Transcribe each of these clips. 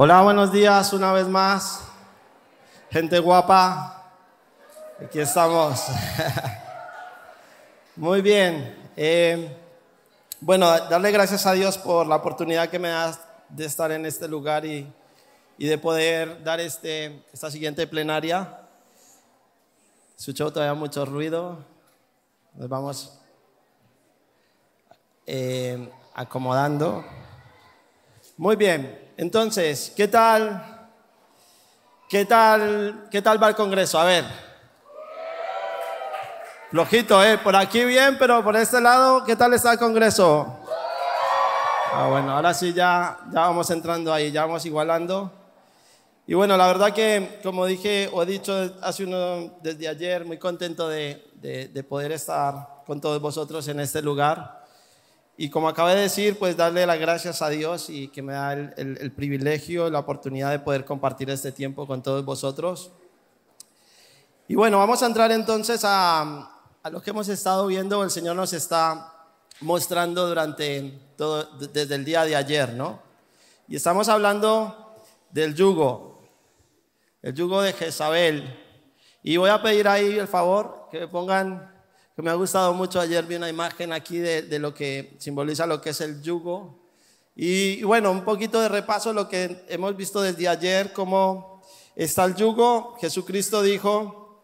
Hola, buenos días una vez más. Gente guapa, aquí estamos. Muy bien. Eh, bueno, darle gracias a Dios por la oportunidad que me da de estar en este lugar y, y de poder dar este, esta siguiente plenaria. Escucho todavía mucho ruido. Nos vamos eh, acomodando. Muy bien, entonces, ¿qué tal? ¿Qué tal? ¿Qué tal va el Congreso? A ver. Flojito, ¿eh? Por aquí bien, pero por este lado, ¿qué tal está el Congreso? Ah, bueno, ahora sí ya, ya vamos entrando ahí, ya vamos igualando. Y bueno, la verdad que, como dije o he dicho hace uno desde ayer, muy contento de, de, de poder estar con todos vosotros en este lugar. Y como acabé de decir, pues darle las gracias a Dios y que me da el, el, el privilegio, la oportunidad de poder compartir este tiempo con todos vosotros. Y bueno, vamos a entrar entonces a, a lo que hemos estado viendo, el Señor nos está mostrando durante todo, desde el día de ayer, ¿no? Y estamos hablando del yugo, el yugo de Jezabel. Y voy a pedir ahí el favor que me pongan que me ha gustado mucho. Ayer vi una imagen aquí de, lo que simboliza lo que es el yugo. Y, y, bueno, un poquito de repaso lo que hemos visto desde ayer, cómo está el yugo. Jesucristo dijo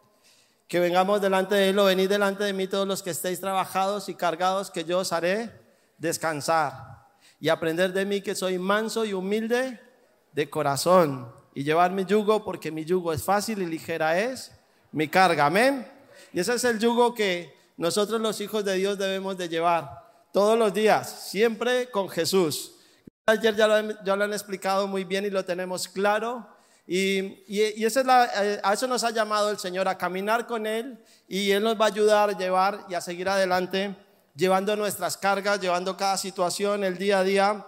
que vengamos delante de Él o venid delante de mí todos los que estéis trabajados y cargados, que yo os haré descansar y aprender de mí que soy manso y humilde de corazón y llevar mi yugo porque mi yugo es fácil y ligera es mi carga. Amén. Y ese es el yugo que nosotros los hijos de Dios debemos de llevar todos los días, siempre con Jesús. Ayer ya lo, han explicado muy bien y lo tenemos claro. Y, eh, a eso nos ha llamado el Señor, a caminar con Él y Él nos va a ayudar a llevar y a seguir adelante, llevando nuestras cargas, llevando cada situación, el día a día,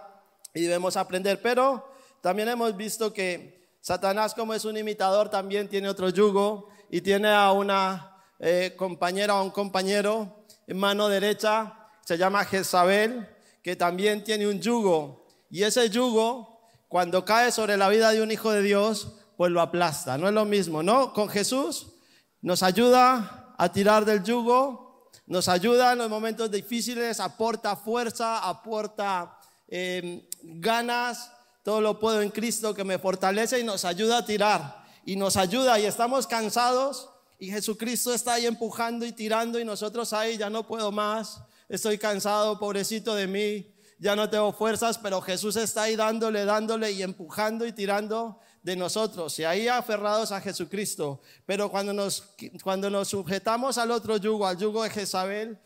y debemos aprender. Pero también hemos visto que Satanás, como es un imitador, también tiene otro yugo y tiene a una eh, compañera o un compañero en mano derecha, se llama Jezabel, que también tiene un yugo. Y ese yugo, cuando cae sobre la vida de un hijo de Dios, pues lo aplasta. No es lo mismo, ¿no? Con Jesús nos ayuda a tirar del yugo, nos ayuda en los momentos difíciles, aporta fuerza, aporta eh, ganas, todo lo puedo en Cristo que me fortalece y nos ayuda a tirar. Y nos ayuda y estamos cansados y Jesucristo está ahí empujando y tirando y nosotros ahí ya no puedo más, estoy cansado, pobrecito de mí, ya no tengo fuerzas, pero Jesús está ahí dándole, dándole y empujando y tirando de nosotros y ahí aferrados a Jesucristo. Pero cuando nos, cuando nos sujetamos al otro yugo, al yugo de Jezabel,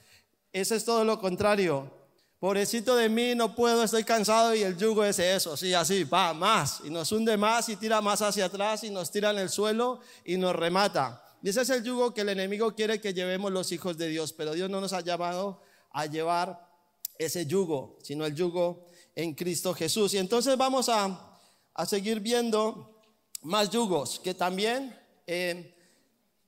ese es todo lo contrario. Pobrecito de mí, no puedo, estoy cansado y el yugo es eso, sí, así, va más y nos hunde más y tira más hacia atrás y nos tira en el suelo y nos remata. Ese es el yugo que el enemigo quiere que llevemos los hijos de Dios, pero Dios no nos ha llamado a llevar ese yugo, sino el yugo en Cristo Jesús. Y entonces vamos a, a seguir viendo más yugos, que también eh,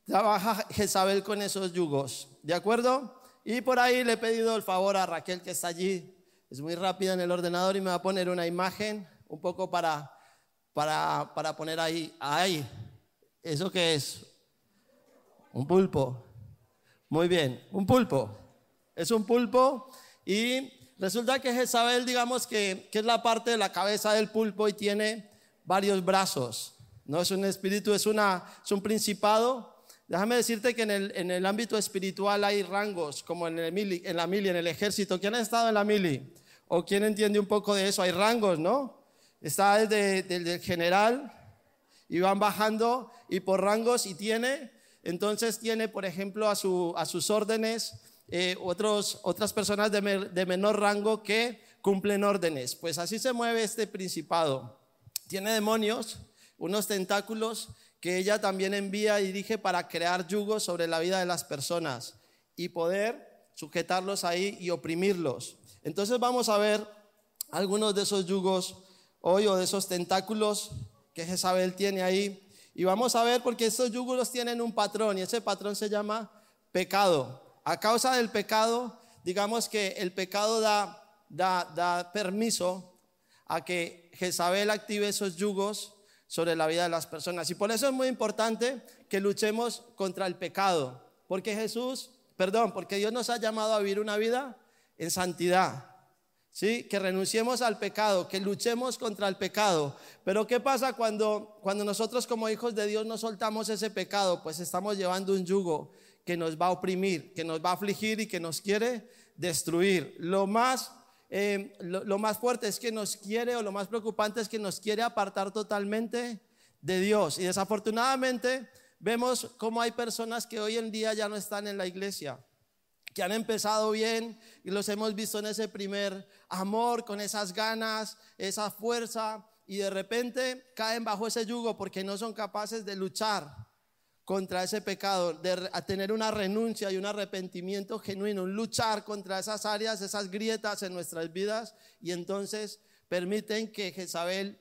trabaja Jezabel con esos yugos, ¿de acuerdo? Y por ahí le he pedido el favor a Raquel que está allí, es muy rápida en el ordenador y me va a poner una imagen un poco para, para, para poner ahí, ahí, ¿eso qué es? Un pulpo. Muy bien, un pulpo. Es un pulpo y resulta que Jezabel, digamos que, que, es la parte de la cabeza del pulpo y tiene varios brazos. No es un espíritu, es, una, es un principado. Déjame decirte que en el, en el ámbito espiritual hay rangos, como en, el mili, en la mili, en el ejército. ¿Quién ha estado en la mili? ¿O quién entiende un poco de eso? Hay rangos, ¿no? Está el de, del, del general y van bajando y por rangos y tiene entonces tiene, por ejemplo, a, su, a sus órdenes eh, otros, otras personas de, de menor rango que cumplen órdenes. Pues así se mueve este principado. Tiene demonios, unos tentáculos que ella también envía y dirige para crear yugos sobre la vida de las personas y poder sujetarlos ahí y oprimirlos. Entonces vamos a ver algunos de esos yugos hoy o de esos tentáculos que Jezabel tiene ahí y vamos a ver porque estos yugos tienen un patrón y ese patrón se llama pecado. A causa del pecado, digamos que el pecado da, da, da permiso a que Jezabel active esos yugos sobre la vida de las personas. Y por eso es muy importante que luchemos contra el pecado, porque Jesús, perdón, porque Dios nos ha llamado a vivir una vida en santidad. ¿Sí? Que renunciemos al pecado, que luchemos contra el pecado. Pero ¿qué pasa cuando, cuando nosotros como hijos de Dios no soltamos ese pecado? Pues estamos llevando un yugo que nos va a oprimir, que nos va a afligir y que nos quiere destruir. Lo más, eh, lo, más fuerte es que nos quiere, o lo más preocupante es que nos quiere apartar totalmente de Dios. Y desafortunadamente vemos cómo hay personas que hoy en día ya no están en la iglesia que han empezado bien y los hemos visto en ese primer amor, con esas ganas, esa fuerza, y de repente caen bajo ese yugo porque no son capaces de luchar contra ese pecado, de tener una renuncia y un arrepentimiento genuino, luchar contra esas áreas, esas grietas en nuestras vidas, y entonces permiten que Jezabel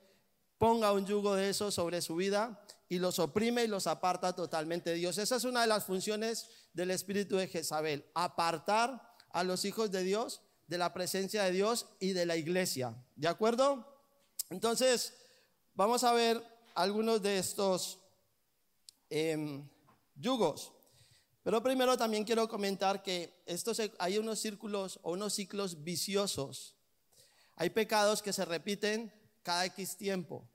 ponga un yugo de eso sobre su vida y los oprime y los aparta totalmente de Dios. Esa es una de las funciones del espíritu de Jezabel, apartar a los hijos de Dios de la presencia de Dios y de la iglesia. ¿De acuerdo? Entonces, vamos a ver algunos de estos em, yugos. Pero primero también quiero comentar que estos, hay unos círculos o unos ciclos viciosos. Hay pecados que se repiten cada X tiempo.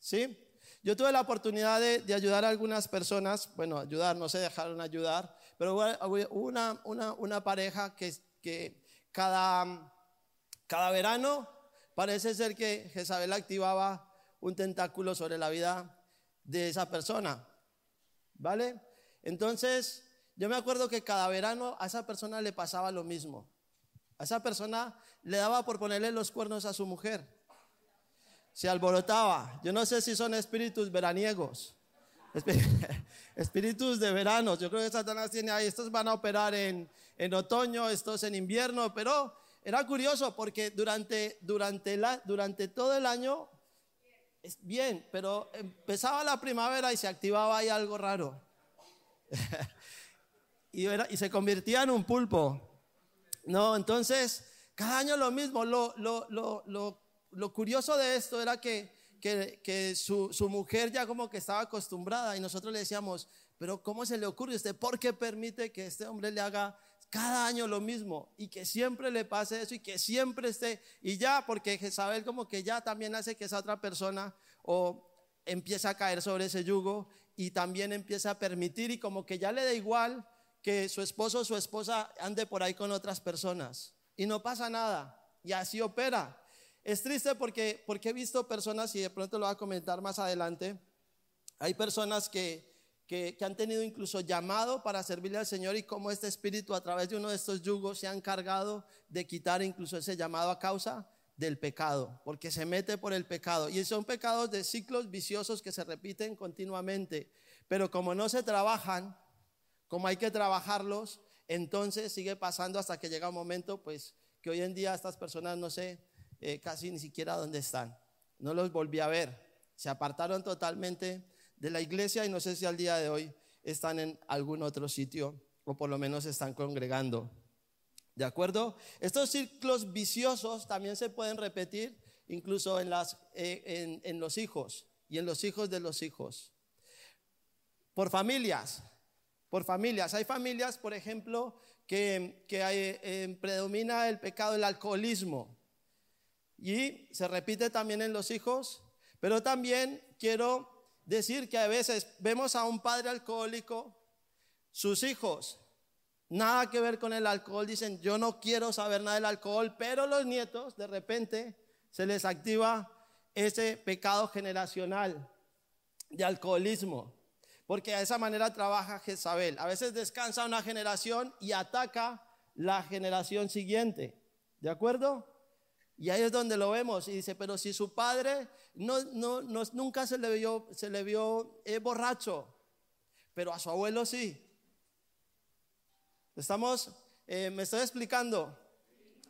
¿Sí? Yo tuve la oportunidad de, ayudar a algunas personas, bueno, ayudar, no se dejaron ayudar, pero hubo una, una, pareja que, que cada, cada verano parece ser que Jezabel activaba un tentáculo sobre la vida de esa persona. ¿Vale? Entonces, yo me acuerdo que cada verano a esa persona le pasaba lo mismo. A esa persona le daba por ponerle los cuernos a su mujer se alborotaba. Yo no sé si son espíritus veraniegos, espíritus de verano. Yo creo que Satanás tiene ahí, estos van a operar en, en otoño, estos en invierno, pero era curioso porque durante, durante, la, durante todo el año, es bien, pero empezaba la primavera y se activaba ahí algo raro. y, era, y se convertía en un pulpo. No, entonces, cada año lo mismo, lo, lo, lo, lo lo curioso de esto era que, que, su, su, mujer ya como que estaba acostumbrada y nosotros le decíamos, pero ¿cómo se le ocurre a usted? ¿Por qué permite que este hombre le haga cada año lo mismo y que siempre le pase eso y que siempre esté y ya porque Jezabel como que ya también hace que esa otra persona o empieza a caer sobre ese yugo y también empieza a permitir y como que ya le da igual que su esposo o su esposa ande por ahí con otras personas y no pasa nada y así opera. Es triste porque, porque he visto personas, y de pronto lo voy a comentar más adelante, hay personas que, que, han tenido incluso llamado para servirle al Señor y como este espíritu a través de uno de estos yugos se ha encargado de quitar incluso ese llamado a causa del pecado, porque se mete por el pecado. Y son pecados de ciclos viciosos que se repiten continuamente, pero como no se trabajan, como hay que trabajarlos, entonces sigue pasando hasta que llega un momento, pues, que hoy en día estas personas, no sé, eh, casi ni siquiera dónde están. No los volví a ver. Se apartaron totalmente de la iglesia y no sé si al día de hoy están en algún otro sitio o por lo menos están congregando. ¿De acuerdo? Estos ciclos viciosos también se pueden repetir incluso eh, en, los hijos y en los hijos de los hijos. Por familias, por familias. Hay familias, por ejemplo, que, que eh, predomina el pecado del alcoholismo. Y se repite también en los hijos, pero también quiero decir que a veces vemos a un padre alcohólico, sus hijos, nada que ver con el alcohol, dicen, yo no quiero saber nada del alcohol, pero los nietos de repente se les activa ese pecado generacional de alcoholismo, porque de esa manera trabaja Jezabel. A veces descansa una generación y ataca la generación siguiente. ¿De acuerdo? Y ahí es donde lo vemos. Y dice, pero si su padre no, no, nunca se le vio, se le vio eh, borracho, pero a su abuelo sí. Estamos, eh, me estoy explicando.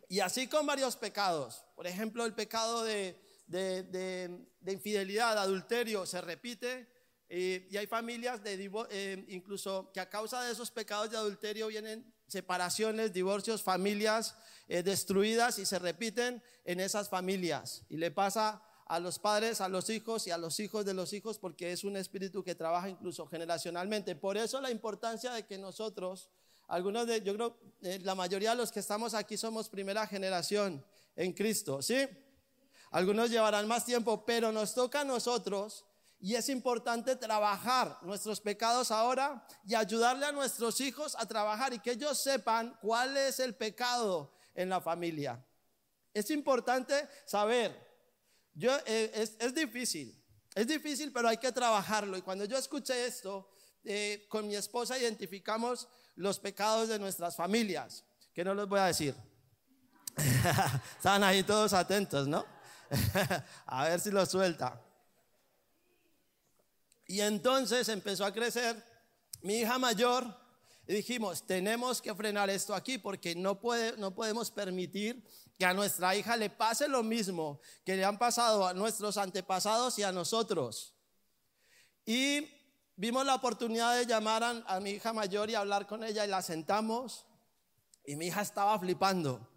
Y así con varios pecados. Por ejemplo, el pecado de, de, de, infidelidad, adulterio, se repite. y hay familias de, eh, incluso que a causa de esos pecados de adulterio vienen separaciones, divorcios, familias eh, destruidas y se repiten en esas familias. Y le pasa a los padres, a los hijos y a los hijos de los hijos porque es un espíritu que trabaja incluso generacionalmente. Por eso la importancia de que nosotros, algunos de, yo creo, eh, la mayoría de los que estamos aquí somos primera generación en Cristo, ¿sí? Algunos llevarán más tiempo, pero nos toca a nosotros y es importante trabajar nuestros pecados ahora y ayudarle a nuestros hijos a trabajar y que ellos sepan cuál es el pecado en la familia. Es importante saber. Yo, eh, es, difícil, es difícil, pero hay que trabajarlo. Y cuando yo escuché esto, eh, con mi esposa identificamos los pecados de nuestras familias, que no los voy a decir. Estaban ahí todos atentos, ¿no? a ver si lo suelta. Y entonces empezó a crecer mi hija mayor y dijimos, tenemos que frenar esto aquí porque no, puede, no podemos permitir que a nuestra hija le pase lo mismo que le han pasado a nuestros antepasados y a nosotros. Y vimos la oportunidad de llamar a, mi hija mayor y hablar con ella y la sentamos y mi hija estaba flipando.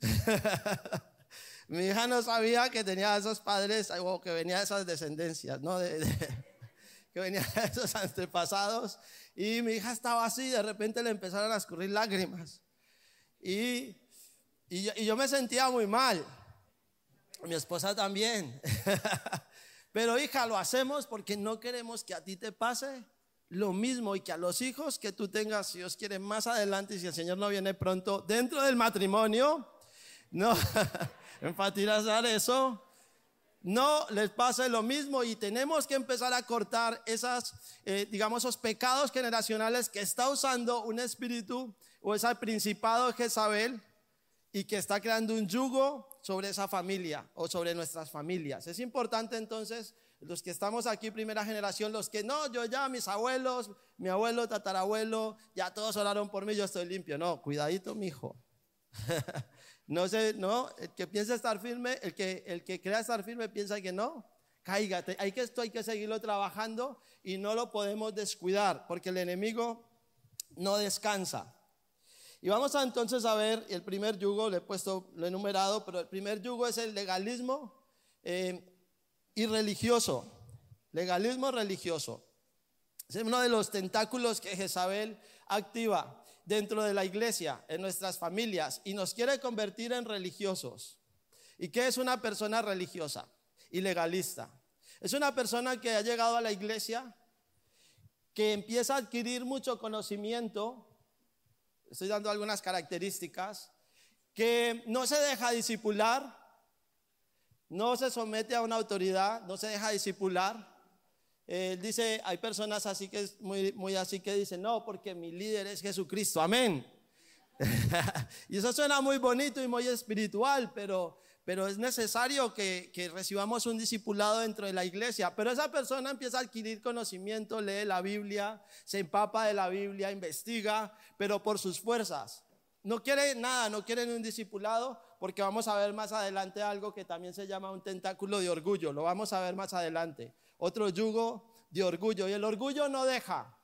mi hija no sabía que tenía esos padres o que venía de esas descendencias, ¿no? Que venía de esos antepasados. Y mi hija estaba así, de repente le empezaron a escurrir lágrimas. Y, y, yo, me sentía muy mal. Mi esposa también. Pero hija, lo hacemos porque no queremos que a ti te pase lo mismo y que a los hijos que tú tengas, si Dios quiere, más adelante, y si el Señor no viene pronto, dentro del matrimonio, no, enfatizar eso, no les pase lo mismo y tenemos que empezar a cortar esas, eh, digamos, esos pecados generacionales que está usando un espíritu o ese principado de Jezabel y que está creando un yugo sobre esa familia o sobre nuestras familias. Es importante entonces, los que estamos aquí, primera generación, los que no, yo ya, mis abuelos, mi abuelo, tatarabuelo, ya todos oraron por mí, yo estoy limpio. No, cuidadito, mi hijo. No sé, no, el que piensa estar firme, el que, el que crea estar firme piensa que no. Cáigate, hay que esto hay que seguirlo trabajando y no lo podemos descuidar porque el enemigo no descansa. Y vamos a entonces a ver el primer yugo, le he puesto, lo he enumerado, pero el primer yugo es el legalismo eh, y religioso. Legalismo religioso. Es uno de los tentáculos que Jezabel activa dentro de la iglesia, en nuestras familias, y nos quiere convertir en religiosos. ¿Y qué es una persona religiosa y legalista? Es una persona que ha llegado a la iglesia, que empieza a adquirir mucho conocimiento, estoy dando algunas características, que no se deja disipular, no se somete a una autoridad, no se deja disipular, él dice, hay personas así que es muy, muy así que dicen, no, porque mi líder es Jesucristo, amén. y eso suena muy bonito y muy espiritual, pero, pero es necesario que, que, recibamos un discipulado dentro de la iglesia. Pero esa persona empieza a adquirir conocimiento, lee la Biblia, se empapa de la Biblia, investiga, pero por sus fuerzas. No quiere nada, no quieren un discipulado, porque vamos a ver más adelante algo que también se llama un tentáculo de orgullo. Lo vamos a ver más adelante otro yugo de orgullo. Y el orgullo no deja.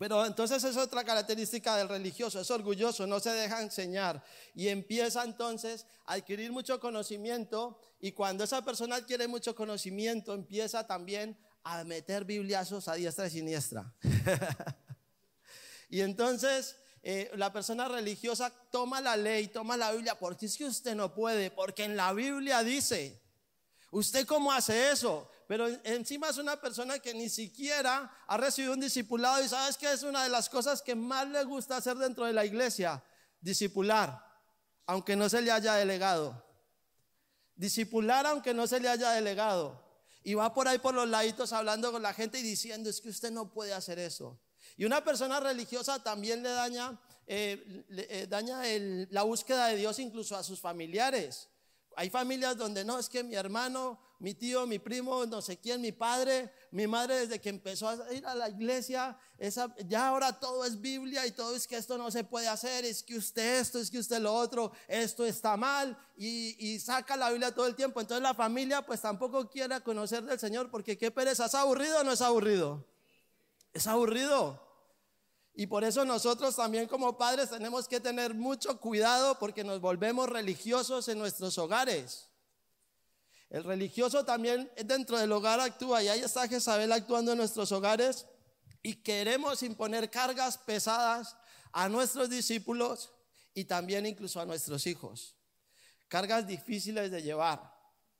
Pero entonces es otra característica del religioso, es orgulloso, no se deja enseñar y empieza entonces a adquirir mucho conocimiento y cuando esa persona adquiere mucho conocimiento empieza también a meter bibliazos a diestra y siniestra. y entonces eh, la persona religiosa toma la ley, toma la Biblia, porque es que usted no puede, porque en la Biblia dice, ¿usted cómo hace eso? Pero encima es una persona que ni siquiera ha recibido un discipulado y sabes que es una de las cosas que más le gusta hacer dentro de la iglesia, discipular, aunque no se le haya delegado. Discipular aunque no se le haya delegado. Y va por ahí por los laditos hablando con la gente y diciendo, es que usted no puede hacer eso. Y una persona religiosa también le daña, eh, eh, daña la búsqueda de Dios incluso a sus familiares. Hay familias donde no, es que mi hermano, mi tío, mi primo, no sé quién, mi padre, mi madre desde que empezó a ir a la iglesia, esa, ya ahora todo es Biblia y todo es que esto no se puede hacer, es que usted esto, es que usted lo otro, esto está mal y, y saca la Biblia todo el tiempo. Entonces la familia pues tampoco quiere conocer del Señor porque qué pereza, ¿es aburrido o no es aburrido? Es aburrido. Y por eso nosotros también como padres tenemos que tener mucho cuidado porque nos volvemos religiosos en nuestros hogares. El religioso también dentro del hogar actúa y ahí está Jezabel actuando en nuestros hogares y queremos imponer cargas pesadas a nuestros discípulos y también incluso a nuestros hijos. Cargas difíciles de llevar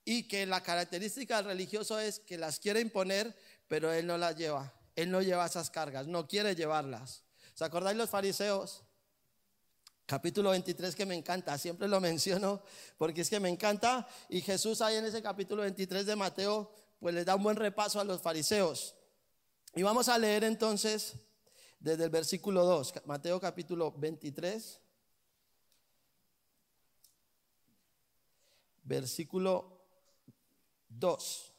y que la característica del religioso es que las quiere imponer, pero él no las lleva. Él no lleva esas cargas, no quiere llevarlas. ¿Se acordáis los fariseos? Capítulo 23 que me encanta, siempre lo menciono porque es que me encanta. Y Jesús ahí en ese capítulo 23 de Mateo, pues les da un buen repaso a los fariseos. Y vamos a leer entonces desde el versículo 2, Mateo capítulo 23, versículo 2.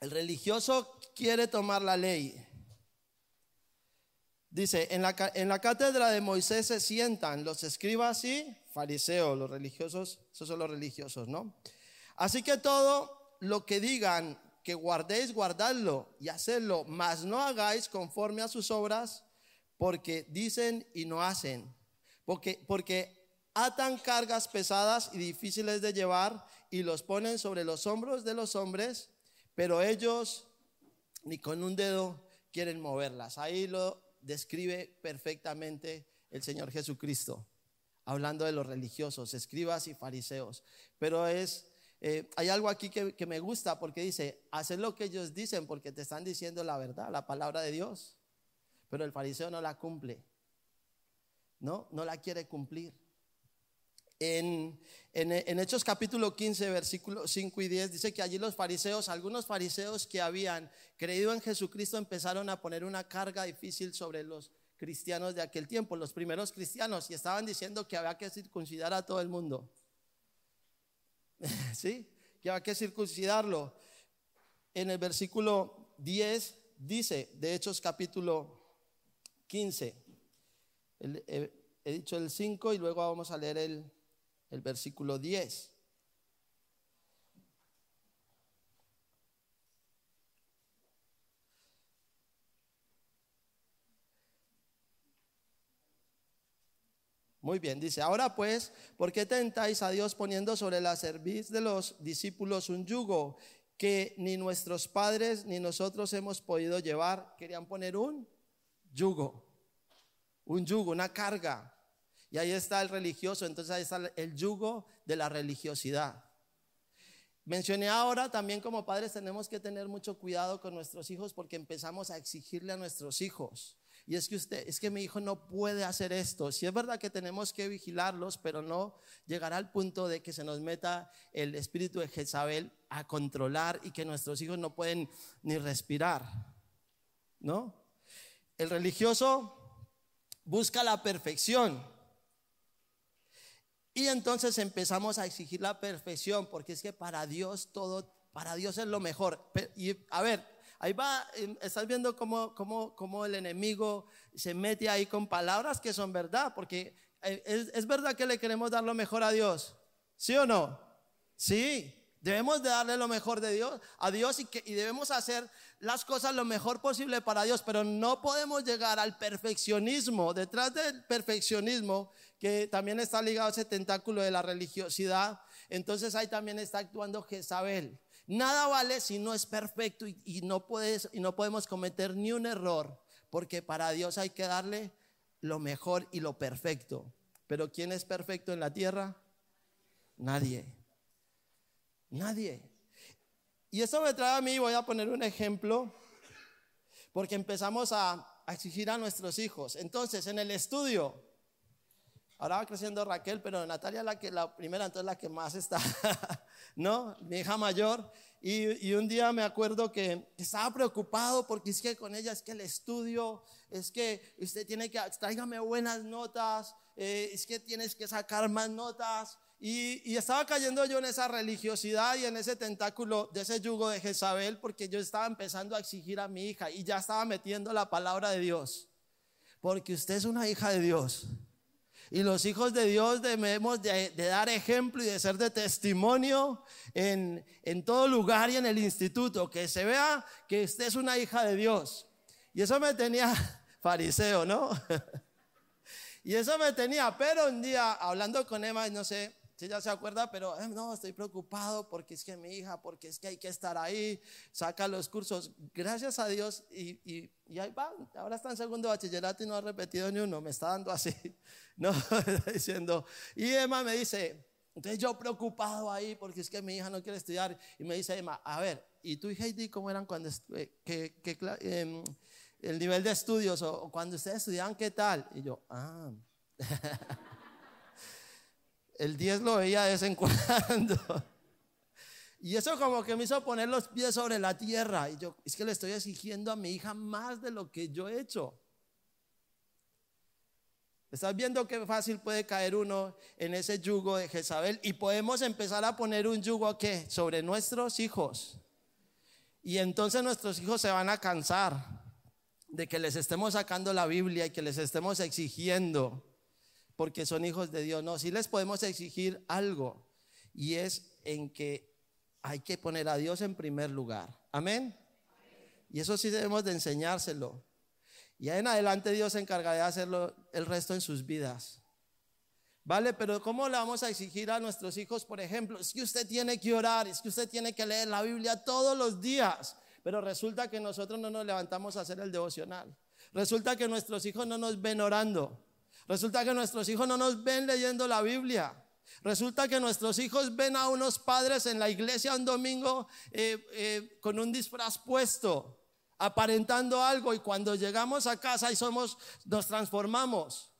El religioso quiere tomar la ley Dice, en la, en la, cátedra de Moisés se sientan los escribas y fariseos, los religiosos, esos son los religiosos, ¿no? Así que todo lo que digan que guardéis, guardadlo y hacedlo, mas no hagáis conforme a sus obras, porque dicen y no hacen, porque, porque atan cargas pesadas y difíciles de llevar y los ponen sobre los hombros de los hombres, pero ellos ni con un dedo quieren moverlas. Ahí lo describe perfectamente el Señor Jesucristo, hablando de los religiosos, escribas y fariseos. Pero es, eh, hay algo aquí que, que, me gusta porque dice, hacer lo que ellos dicen porque te están diciendo la verdad, la palabra de Dios. Pero el fariseo no la cumple, ¿no? No la quiere cumplir. En, Hechos capítulo 15, versículos 5 y 10, dice que allí los fariseos, algunos fariseos que habían creído en Jesucristo empezaron a poner una carga difícil sobre los cristianos de aquel tiempo, los primeros cristianos, y estaban diciendo que había que circuncidar a todo el mundo. ¿Sí? Que había que circuncidarlo. En el versículo 10 dice, de Hechos capítulo 15, he dicho el 5 y luego vamos a leer el el versículo 10. Muy bien, dice, ahora pues, ¿por qué tentáis a Dios poniendo sobre la cerviz de los discípulos un yugo que ni nuestros padres ni nosotros hemos podido llevar? Querían poner un yugo, un yugo, una carga. Y ahí está el religioso, entonces ahí está el yugo de la religiosidad. Mencioné ahora también como padres tenemos que tener mucho cuidado con nuestros hijos porque empezamos a exigirle a nuestros hijos. Y es que usted, es que mi hijo no puede hacer esto. Si es verdad que tenemos que vigilarlos, pero no llegará al punto de que se nos meta el espíritu de Jezabel a controlar y que nuestros hijos no pueden ni respirar. ¿No? El religioso busca la perfección. Y entonces empezamos a exigir la perfección, porque es que para Dios todo, para Dios es lo mejor. Y a ver, ahí va, estás viendo cómo, cómo, cómo el enemigo se mete ahí con palabras que son verdad, porque eh, es, es verdad que le queremos dar lo mejor a Dios. ¿Sí o no? Sí. Debemos de darle lo mejor de Dios a Dios y, debemos hacer las cosas lo mejor posible para Dios, pero no podemos llegar al perfeccionismo. Detrás del perfeccionismo, que también está ligado a ese tentáculo de la religiosidad, entonces ahí también está actuando Jezabel. Nada vale si no es perfecto y, y no, puedes, y no podemos cometer ni un error, porque para Dios hay que darle lo mejor y lo perfecto. Pero ¿quién es perfecto en la tierra? Nadie. Nadie. Y eso me trae a mí, voy a poner un ejemplo, porque empezamos a, exigir a nuestros hijos. Entonces, en el estudio, ahora va creciendo Raquel, pero Natalia la que la primera, entonces la que más está, ¿no? Mi hija mayor. Y, un día me acuerdo que estaba preocupado porque es que con ella es que el estudio, es que usted tiene que, tráigame buenas notas, eh, es que tienes que sacar más notas. Y, estaba cayendo yo en esa religiosidad y en ese tentáculo de ese yugo de Jezabel porque yo estaba empezando a exigir a mi hija y ya estaba metiendo la palabra de Dios. Porque usted es una hija de Dios. Y los hijos de Dios debemos de, dar ejemplo y de ser de testimonio en, en todo lugar y en el instituto, que se vea que usted es una hija de Dios. Y eso me tenía fariseo, ¿no? y eso me tenía, pero un día hablando con Emma, no sé, si ya se acuerda, pero eh, no, estoy preocupado porque es que mi hija, porque es que hay que estar ahí, saca los cursos. Gracias a Dios, y, y, y ahí va, ahora está en segundo bachillerato y no ha repetido ni uno, me está dando así, no, diciendo. Y Emma me dice, entonces yo preocupado ahí porque es que mi hija no quiere estudiar, y me dice Emma, a ver, ¿y tú y Heidi cómo eran cuando, eh, que, que, em, el nivel de estudios o cuando ustedes estudiaban, qué tal? Y yo, ah. el 10 lo veía de vez en cuando. Y eso como que me hizo poner los pies sobre la tierra. Y yo, es que le estoy exigiendo a mi hija más de lo que yo he hecho. Estás viendo qué fácil puede caer uno en ese yugo de Jezabel y podemos empezar a poner un yugo ¿qué? sobre nuestros hijos. Y entonces nuestros hijos se van a cansar de que les estemos sacando la Biblia y que les estemos exigiendo porque son hijos de Dios. No, sí les podemos exigir algo y es en que hay que poner a Dios en primer lugar. Amén. Y eso sí debemos de enseñárselo. Y en adelante Dios se encargará de hacerlo el resto en sus vidas. ¿Vale? Pero ¿cómo le vamos a exigir a nuestros hijos, por ejemplo? Es que usted tiene que orar, es que usted tiene que leer la Biblia todos los días. Pero resulta que nosotros no nos levantamos a hacer el devocional. Resulta que nuestros hijos no nos ven orando. Resulta que nuestros hijos no nos ven leyendo la Biblia. Resulta que nuestros hijos ven a unos padres en la iglesia un domingo eh, eh, con un disfraz puesto, aparentando algo y cuando llegamos a casa y somos, nos transformamos.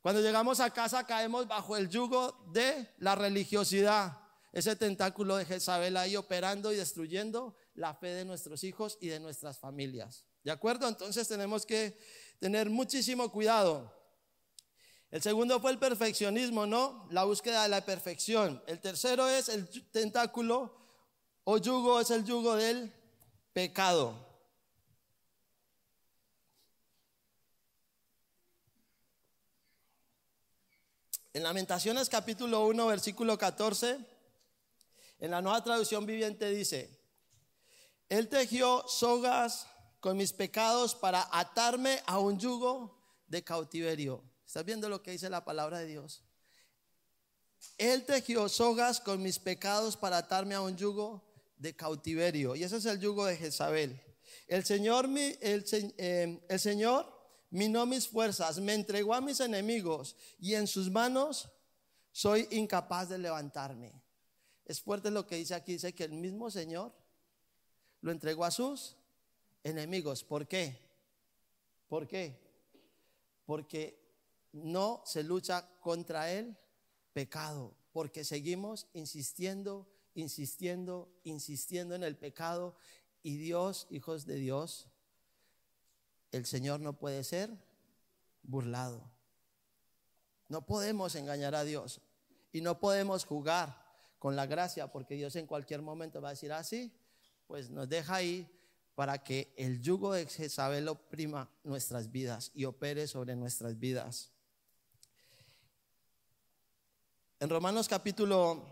Cuando llegamos a casa caemos bajo el yugo de la religiosidad, ese tentáculo de Jezabel ahí operando y destruyendo la fe de nuestros hijos y de nuestras familias. ¿De acuerdo? Entonces tenemos que tener muchísimo cuidado. El segundo fue el perfeccionismo, ¿no? La búsqueda de la perfección. El tercero es el tentáculo o yugo, es el yugo del pecado. En Lamentaciones capítulo 1, versículo 14, en la nueva traducción viviente dice, Él tejió sogas con mis pecados para atarme a un yugo de cautiverio. ¿Estás viendo lo que dice la palabra de Dios? Él tejió sogas con mis pecados para atarme a un yugo de cautiverio. Y ese es el yugo de Jezabel. El Señor, el, eh, el Señor minó mis fuerzas, me entregó a mis enemigos y en sus manos soy incapaz de levantarme. Es fuerte lo que dice aquí. Dice que el mismo Señor lo entregó a sus enemigos. ¿Por qué? ¿Por qué? Porque no se lucha contra el pecado, porque seguimos insistiendo, insistiendo, insistiendo en el pecado y Dios, hijos de Dios, el Señor no puede ser burlado. No podemos engañar a Dios y no podemos jugar con la gracia porque Dios en cualquier momento va a decir así, ah, pues nos deja ahí para que el yugo de Jezabel oprima nuestras vidas y opere sobre nuestras vidas. En Romanos capítulo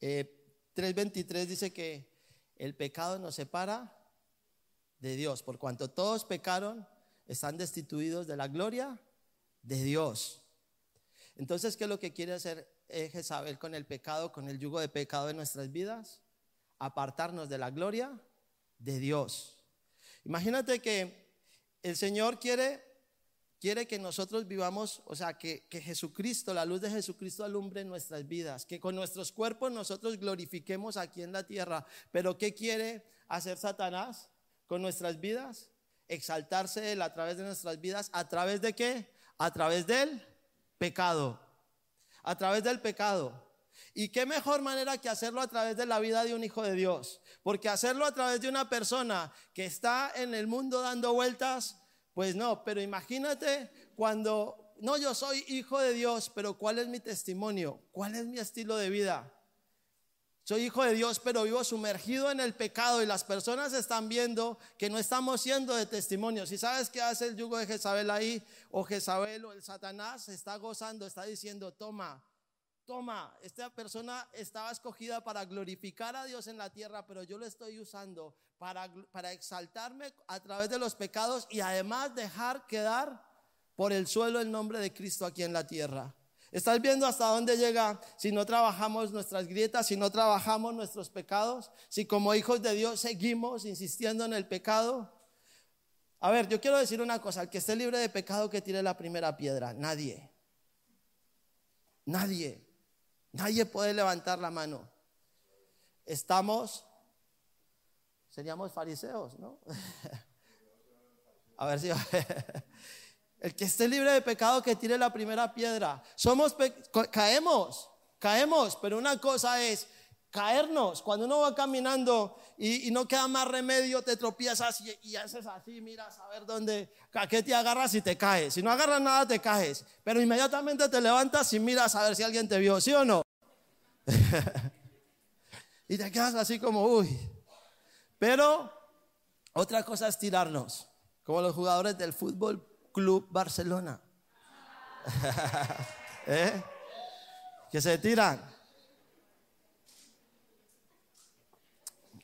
3:23 eh, dice que el pecado nos separa de Dios, por cuanto todos pecaron, están destituidos de la gloria de Dios. Entonces, ¿qué es lo que quiere hacer Jezabel con el pecado, con el yugo de pecado en nuestras vidas? Apartarnos de la gloria de Dios. Imagínate que el Señor quiere quiere que nosotros vivamos, o sea, que, Jesucristo, la luz de Jesucristo alumbre nuestras vidas, que con nuestros cuerpos nosotros glorifiquemos aquí en la tierra. Pero ¿qué quiere hacer Satanás con nuestras vidas? Exaltarse Él a través de nuestras vidas. ¿A través de qué? A través del pecado. A través del pecado. ¿Y qué mejor manera que hacerlo a través de la vida de un hijo de Dios? Porque hacerlo a través de una persona que está en el mundo dando vueltas, pues no, pero imagínate cuando, no, yo soy hijo de Dios, pero ¿cuál es mi testimonio? ¿Cuál es mi estilo de vida? soy hijo de Dios, pero vivo sumergido en el pecado y las personas están viendo que no estamos siendo de testimonio. Si sabes qué hace el yugo de Jezabel ahí, o Jezabel o el Satanás está gozando, está diciendo, toma, toma, esta persona estaba escogida para glorificar a Dios en la tierra, pero yo lo estoy usando para, para exaltarme a través de los pecados y además dejar quedar por el suelo el nombre de Cristo aquí en la tierra. ¿Estás viendo hasta dónde llega si no trabajamos nuestras grietas, si no trabajamos nuestros pecados? Si como hijos de Dios seguimos insistiendo en el pecado. A ver, yo quiero decir una cosa, el que esté libre de pecado que tire la primera piedra, nadie. Nadie. Nadie puede levantar la mano. Estamos, seríamos fariseos, ¿no? A ver si... El que esté libre de pecado que tire la primera piedra. Somos caemos, caemos, pero una cosa es caernos. Cuando uno va caminando y, no queda más remedio, te tropiezas y, y, haces así, miras a ver dónde, a qué te agarras y te caes. Si no agarras nada, te caes. Pero inmediatamente te levantas y miras a ver si alguien te vio, ¿sí o no? y te quedas así como, uy. Pero otra cosa es tirarnos, como los jugadores del fútbol Club Barcelona. ¿Eh? Que se tiran.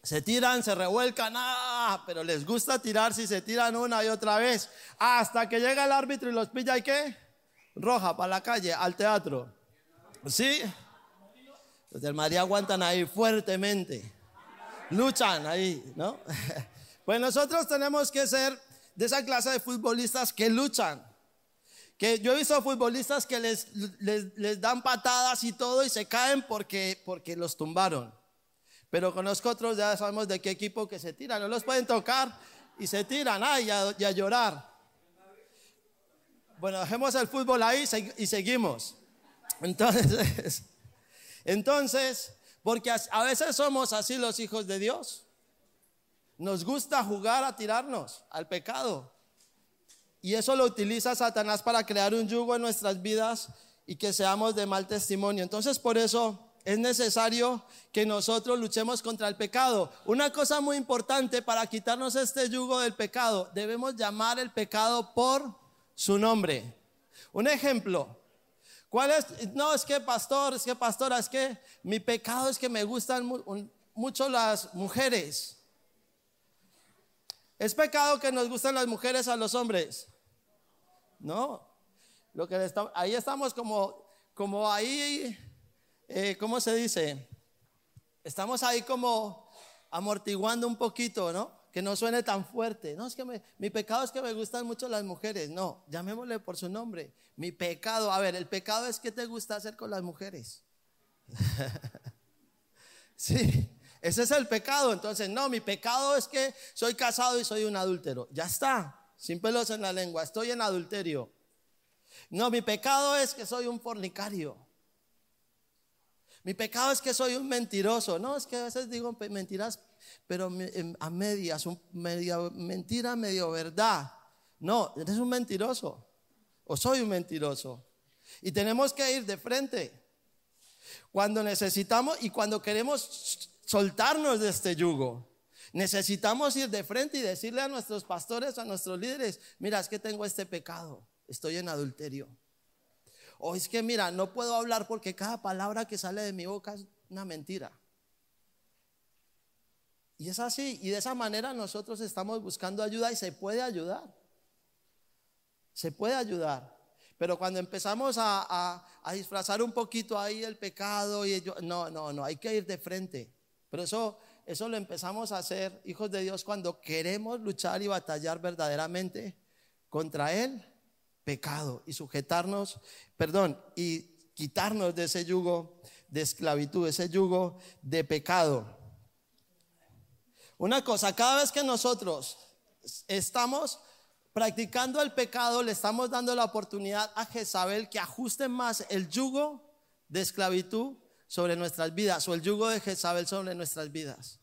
Se tiran, se revuelcan, ah, pero les gusta tirarse y se tiran una y otra vez. Hasta que llega el árbitro y los pilla y qué? Roja para la calle, al teatro. ¿Sí? Los del María aguantan ahí fuertemente. Luchan ahí, ¿no? Pues nosotros tenemos que ser de esa clase de futbolistas que luchan. Que yo he visto futbolistas que les, les, dan patadas y todo y se caen porque, porque los tumbaron. Pero conozco otros, ya sabemos de qué equipo que se tiran. No los pueden tocar y se tiran ay, y, a, llorar. Bueno, dejemos el fútbol ahí y seguimos. Entonces, entonces, porque a veces somos así los hijos de Dios. Nos gusta jugar a tirarnos al pecado. Y eso lo utiliza Satanás para crear un yugo en nuestras vidas y que seamos de mal testimonio. Entonces por eso es necesario que nosotros luchemos contra el pecado. Una cosa muy importante para quitarnos este yugo del pecado, debemos llamar el pecado por su nombre. Un ejemplo, ¿cuál es? No, es que pastor, es que pastora, es que mi pecado es que me gustan mucho las mujeres. ¿Es pecado que nos gustan las mujeres a los hombres? No. Lo que ahí estamos como, como ahí, eh, ¿cómo se dice? Estamos ahí como amortiguando un poquito, ¿no? Que no suene tan fuerte. No, es que mi pecado es que me gustan mucho las mujeres. No, llamémosle por su nombre. Mi pecado, a ver, el pecado es que te gusta hacer con las mujeres. sí. Ese es el pecado. Entonces, no, mi pecado es que soy casado y soy un adúltero. Ya está, sin pelos en la lengua, estoy en adulterio. No, mi pecado es que soy un fornicario. Mi pecado es que soy un mentiroso. No, es que a veces digo mentiras, pero a medias, un mentira, medio verdad. No, eres un mentiroso. O soy un mentiroso. Y tenemos que ir de frente. Cuando necesitamos y cuando queremos soltarnos de este yugo. Necesitamos ir de frente y decirle a nuestros pastores, a nuestros líderes, mira, es que tengo este pecado, estoy en adulterio. O es que, mira, no puedo hablar porque cada palabra que sale de mi boca es una mentira. Y es así, y de esa manera nosotros estamos buscando ayuda y se puede ayudar. Se puede ayudar. Pero cuando empezamos a, disfrazar un poquito ahí el pecado, y no, no, no, hay que ir de frente. Pero eso, eso lo empezamos a hacer, hijos de Dios, cuando queremos luchar y batallar verdaderamente contra el pecado y sujetarnos, perdón, y quitarnos de ese yugo de esclavitud, ese yugo de pecado. Una cosa, cada vez que nosotros estamos practicando el pecado, le estamos dando la oportunidad a Jezabel que ajuste más el yugo de esclavitud sobre nuestras vidas o el yugo de Jezabel sobre nuestras vidas.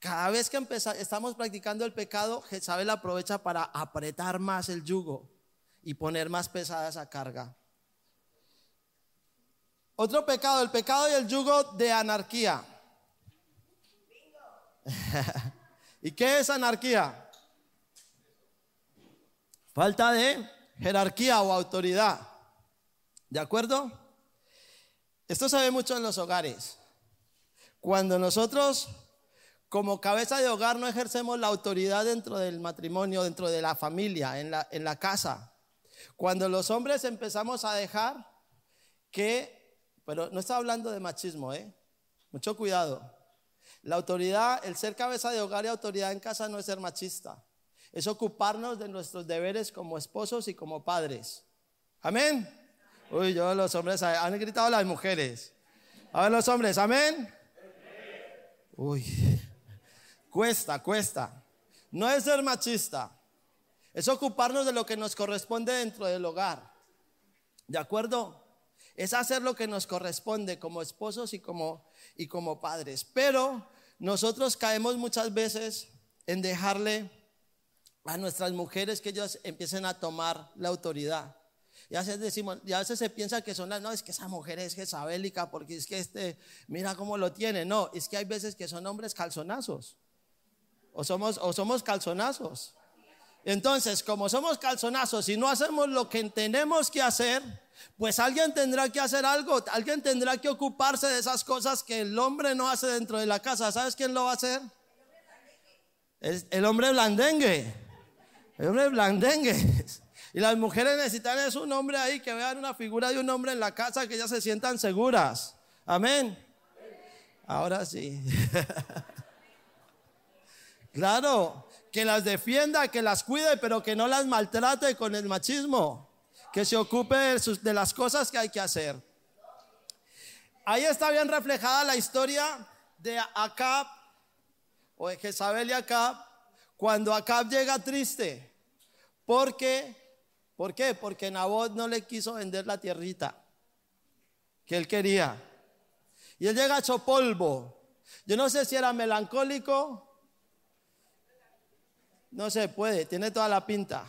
Cada vez que estamos practicando el pecado, Jezabel aprovecha para apretar más el yugo y poner más pesada esa carga. Otro pecado, el pecado y el yugo de anarquía. ¿Y qué es anarquía? Falta de jerarquía o autoridad. ¿De acuerdo? Esto se ve mucho en los hogares. Cuando nosotros como cabeza de hogar no ejercemos la autoridad dentro del matrimonio, dentro de la familia, en la, en la casa. Cuando los hombres empezamos a dejar que, pero no está hablando de machismo, ¿eh? Mucho cuidado. La autoridad, el ser cabeza de hogar y autoridad en casa no es ser machista. Es ocuparnos de nuestros deberes como esposos y como padres. Amén. Uy, yo los hombres han gritado las mujeres. A ver los hombres, amén. Uy, cuesta, cuesta. No es ser machista. Es ocuparnos de lo que nos corresponde dentro del hogar. ¿De acuerdo? Es hacer lo que nos corresponde como esposos y como, y como padres. Pero nosotros caemos muchas veces en dejarle a nuestras mujeres que ellas empiecen a tomar la autoridad. Y a veces decimos, y a veces se piensa que son las, no, es que esa mujer es jezabélica porque es que este, mira cómo lo tiene. No, es que hay veces que son hombres calzonazos. O somos, o somos calzonazos. Entonces, como somos calzonazos y no hacemos lo que tenemos que hacer, pues alguien tendrá que hacer algo, alguien tendrá que ocuparse de esas cosas que el hombre no hace dentro de la casa. ¿Sabes quién lo va a hacer? El, el hombre blandengue. El hombre blandengue. Y las mujeres necesitan es un hombre ahí, que vean una figura de un hombre en la casa, que ellas se sientan seguras. Amén. Ahora sí. claro, que las defienda, que las cuide, pero que no las maltrate con el machismo. Que se ocupe de, las cosas que hay que hacer. Ahí está bien reflejada la historia de Acab, o de Jezabel y Acab, cuando Acab llega triste. Porque ¿Por qué? Porque Nabot no le quiso vender la tierrita que él quería. Y él llega hecho polvo. Yo no sé si era melancólico. No se puede, tiene toda la pinta.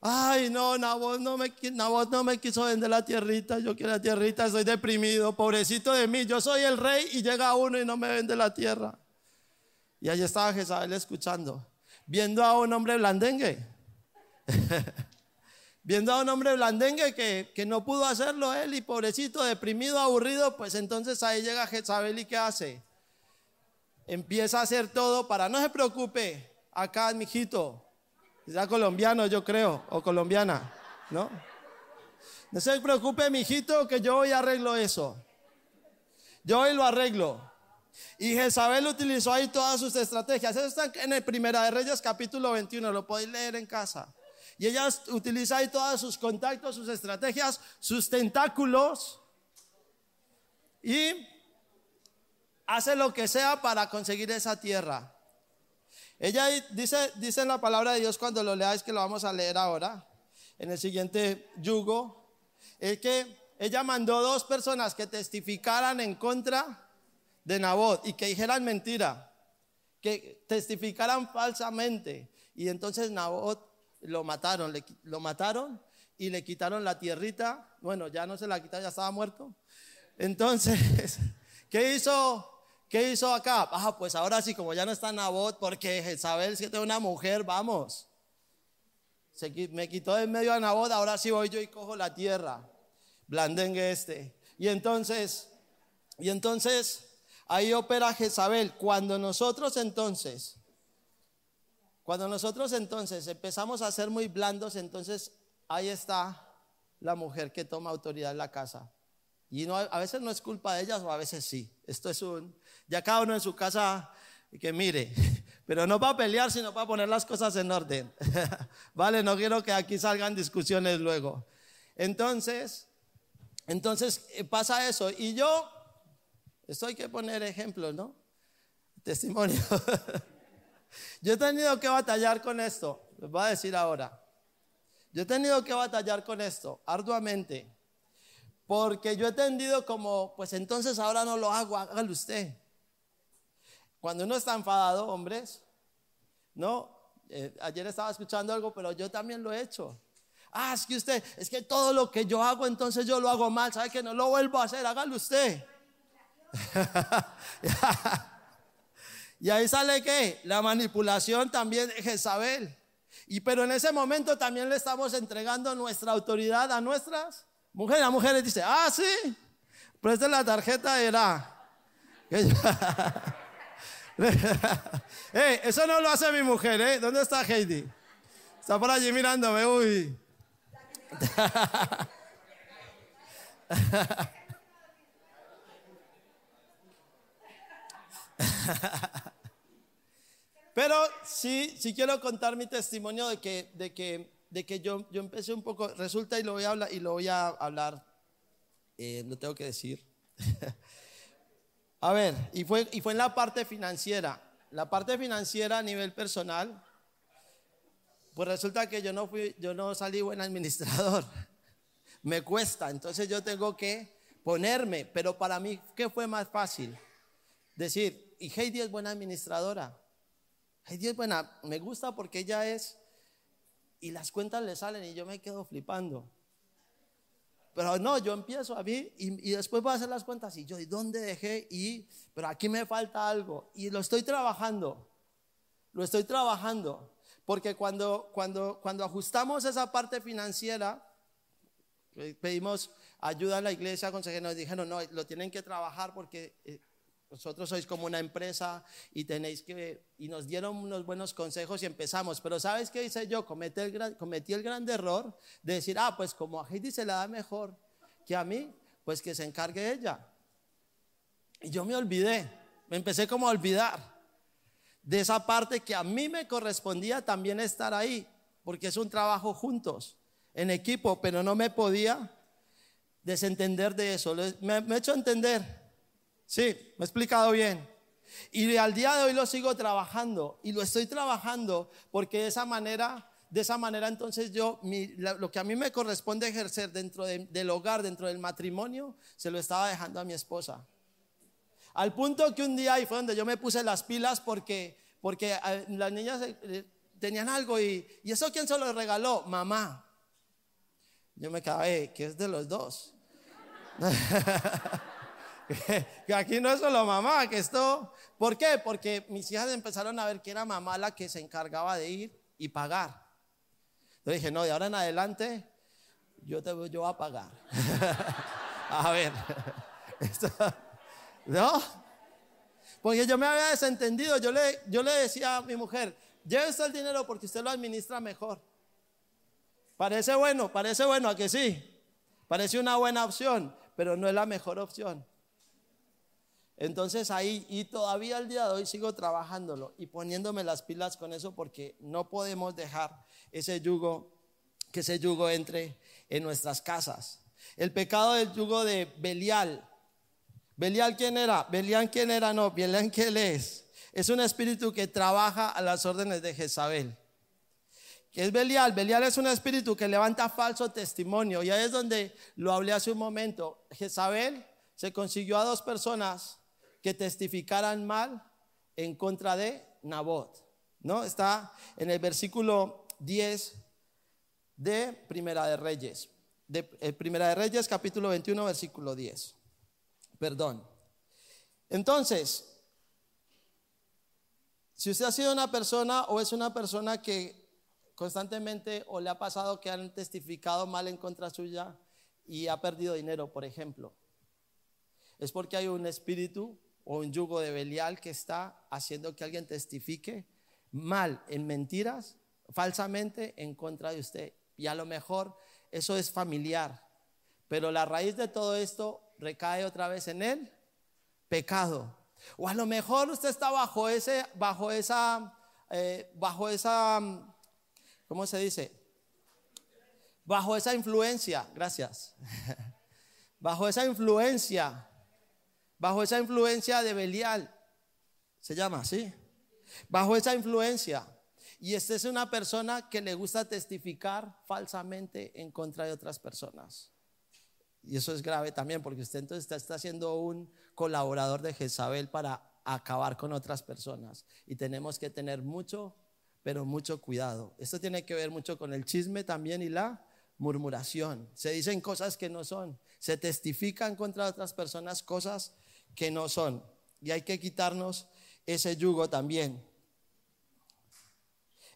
Ay, no, Nabot no, me, Nabot no me quiso vender la tierrita. Yo quiero la tierrita, estoy deprimido. Pobrecito de mí, yo soy el rey y llega uno y no me vende la tierra. Y allí estaba Jezabel escuchando, viendo a un hombre blandengue. Viendo a un hombre blandengue que, que no pudo hacerlo él y pobrecito, deprimido, aburrido, pues entonces ahí llega Jezabel y ¿qué hace? Empieza a hacer todo para, no se preocupe, acá mijito, ya colombiano yo creo, o colombiana, ¿no? No se preocupe, mijito, que yo hoy arreglo eso. Yo hoy lo arreglo. Y Jezabel utilizó ahí todas sus estrategias. Eso está en el Primera de Reyes capítulo 21, lo podéis leer en casa. Y ella utiliza ahí todos sus contactos, sus estrategias, sus tentáculos y hace lo que sea para conseguir esa tierra. Ella dice, dice en la palabra de Dios cuando lo leáis, que lo vamos a leer ahora, en el siguiente yugo, es que ella mandó dos personas que testificaran en contra de Nabot y que dijeran mentira, que testificaran falsamente. Y entonces Nabot lo mataron, lo mataron y le quitaron la tierrita. Bueno, ya no se la quitaron, ya estaba muerto. Entonces, ¿qué hizo? ¿Qué hizo acá? Ah, pues ahora sí, como ya no está Nabot, porque Jezabel, si es una mujer, vamos. Se, me quitó de medio a Nabot, ahora sí voy yo y cojo la tierra. Blandengue este. Y entonces, y entonces, ahí opera Jezabel. Cuando nosotros entonces cuando nosotros entonces empezamos a ser muy blandos, entonces ahí está la mujer que toma autoridad en la casa. Y no, a veces no es culpa de ellas o a veces sí. Esto es un, ya cada uno en su casa que mire, pero no para pelear, sino para poner las cosas en orden. vale, no quiero que aquí salgan discusiones luego. Entonces, entonces eh, pasa eso. Y yo, esto hay que poner ejemplos, ¿no? Testimonio. Yo he tenido que batallar con esto, les voy a decir ahora. Yo he tenido que batallar con esto arduamente, porque yo he tendido como, pues entonces ahora no lo hago, hágalo usted. Cuando uno está enfadado, hombres, ¿no? Eh, ayer estaba escuchando algo, pero yo también lo he hecho. Ah, es que usted, es que todo lo que yo hago, entonces yo lo hago mal, ¿sabe que no lo vuelvo a hacer? Hágalo usted. Y ahí sale que la manipulación también de Jezabel. Y pero en ese momento también le estamos entregando nuestra autoridad a nuestras mujeres. La mujer dice, ah, sí, es la tarjeta era. hey, eso no lo hace mi mujer, ¿eh? ¿Dónde está Heidi? Está por allí mirándome, uy. Pero sí, sí quiero contar mi testimonio de que, de que, de que yo, yo empecé un poco, resulta y lo voy a hablar, y lo voy a hablar, eh, tengo que decir. a ver, y fue, y fue en la parte financiera. La parte financiera a nivel personal, pues resulta que yo no fui, yo no salí buen administrador. Me cuesta, entonces yo tengo que ponerme, pero para mí, ¿qué fue más fácil? Decir, y Heidi es buena administradora. Heidi es buena, me gusta porque ella es, y las cuentas le salen y yo me quedo flipando. Pero no, yo empiezo a mí y, después voy a hacer las cuentas y yo, ¿y dónde dejé? Y, pero aquí me falta algo y lo estoy trabajando, lo estoy trabajando. Porque cuando, cuando, cuando ajustamos esa parte financiera, pedimos ayuda a la iglesia, consejeros nos dijeron, no, lo tienen que trabajar porque eh, vosotros sois como una empresa y tenéis que, y nos dieron unos buenos consejos y empezamos. Pero ¿sabes qué hice yo? Cometí el, gran, cometí el grande error de decir, ah, pues como a Heidi se la da mejor que a mí, pues que se encargue ella. Y yo me olvidé, me empecé como a olvidar de esa parte que a mí me correspondía también estar ahí, porque es un trabajo juntos, en equipo, pero no me podía desentender de eso. Me he hecho entender. Sí, me he explicado bien. Y al día de hoy lo sigo trabajando y lo estoy trabajando porque de esa manera, de esa manera entonces yo, lo que a mí me corresponde ejercer dentro del hogar, dentro del matrimonio, se lo estaba dejando a mi esposa. Al punto que un día ahí fue donde yo me puse las pilas porque, porque eh, las niñas eh, tenían algo y, ¿y eso quién se lo regaló? Mamá. Yo me quedé, que es de los dos. que aquí no es solo mamá, que esto... ¿Por qué? Porque mis hijas empezaron a ver que era mamá la que se encargaba de ir y pagar. Entonces dije, no, de ahora en adelante yo te voy yo a pagar. a ver. ¿No? Porque yo me había desentendido. Yo le, yo le decía a mi mujer, llévese el dinero porque usted lo administra mejor. Parece bueno, parece bueno, a que sí. Parece una buena opción, pero no es la mejor opción. Entonces ahí, y todavía al día de hoy sigo trabajándolo y poniéndome las pilas con eso porque no podemos dejar ese yugo, que ese yugo entre en nuestras casas. El pecado del yugo de Belial. ¿Belial quién era? ¿Belial quién era? No, Belial quién es. Es un espíritu que trabaja a las órdenes de Jezabel. ¿Qué es Belial? Belial es un espíritu que levanta falso testimonio. Y ahí es donde lo hablé hace un momento. Jezabel se consiguió a dos personas que testificaran mal en contra de Nabot. ¿No? Está en el versículo 10 de Primera de Reyes. De eh, Primera de Reyes, capítulo 21, versículo 10. Perdón. Entonces, si usted ha sido una persona o es una persona que constantemente o le ha pasado que han testificado mal en contra suya y ha perdido dinero, por ejemplo, es porque hay un espíritu o un yugo de Belial que está haciendo que alguien testifique mal en mentiras, falsamente en contra de usted. Y a lo mejor eso es familiar, pero la raíz de todo esto recae otra vez en el pecado. O a lo mejor usted está bajo ese, bajo esa, eh, bajo esa, ¿cómo se dice? Bajo esa influencia, gracias. bajo esa influencia bajo esa influencia de Belial, se llama así, bajo esa influencia. Y esta es una persona que le gusta testificar falsamente en contra de otras personas. Y eso es grave también, porque usted entonces está, siendo un colaborador de Jezabel para acabar con otras personas. Y tenemos que tener mucho, pero mucho cuidado. Esto tiene que ver mucho con el chisme también y la murmuración. Se dicen cosas que no son. Se testifican contra otras personas cosas que no son. Y hay que quitarnos ese yugo también.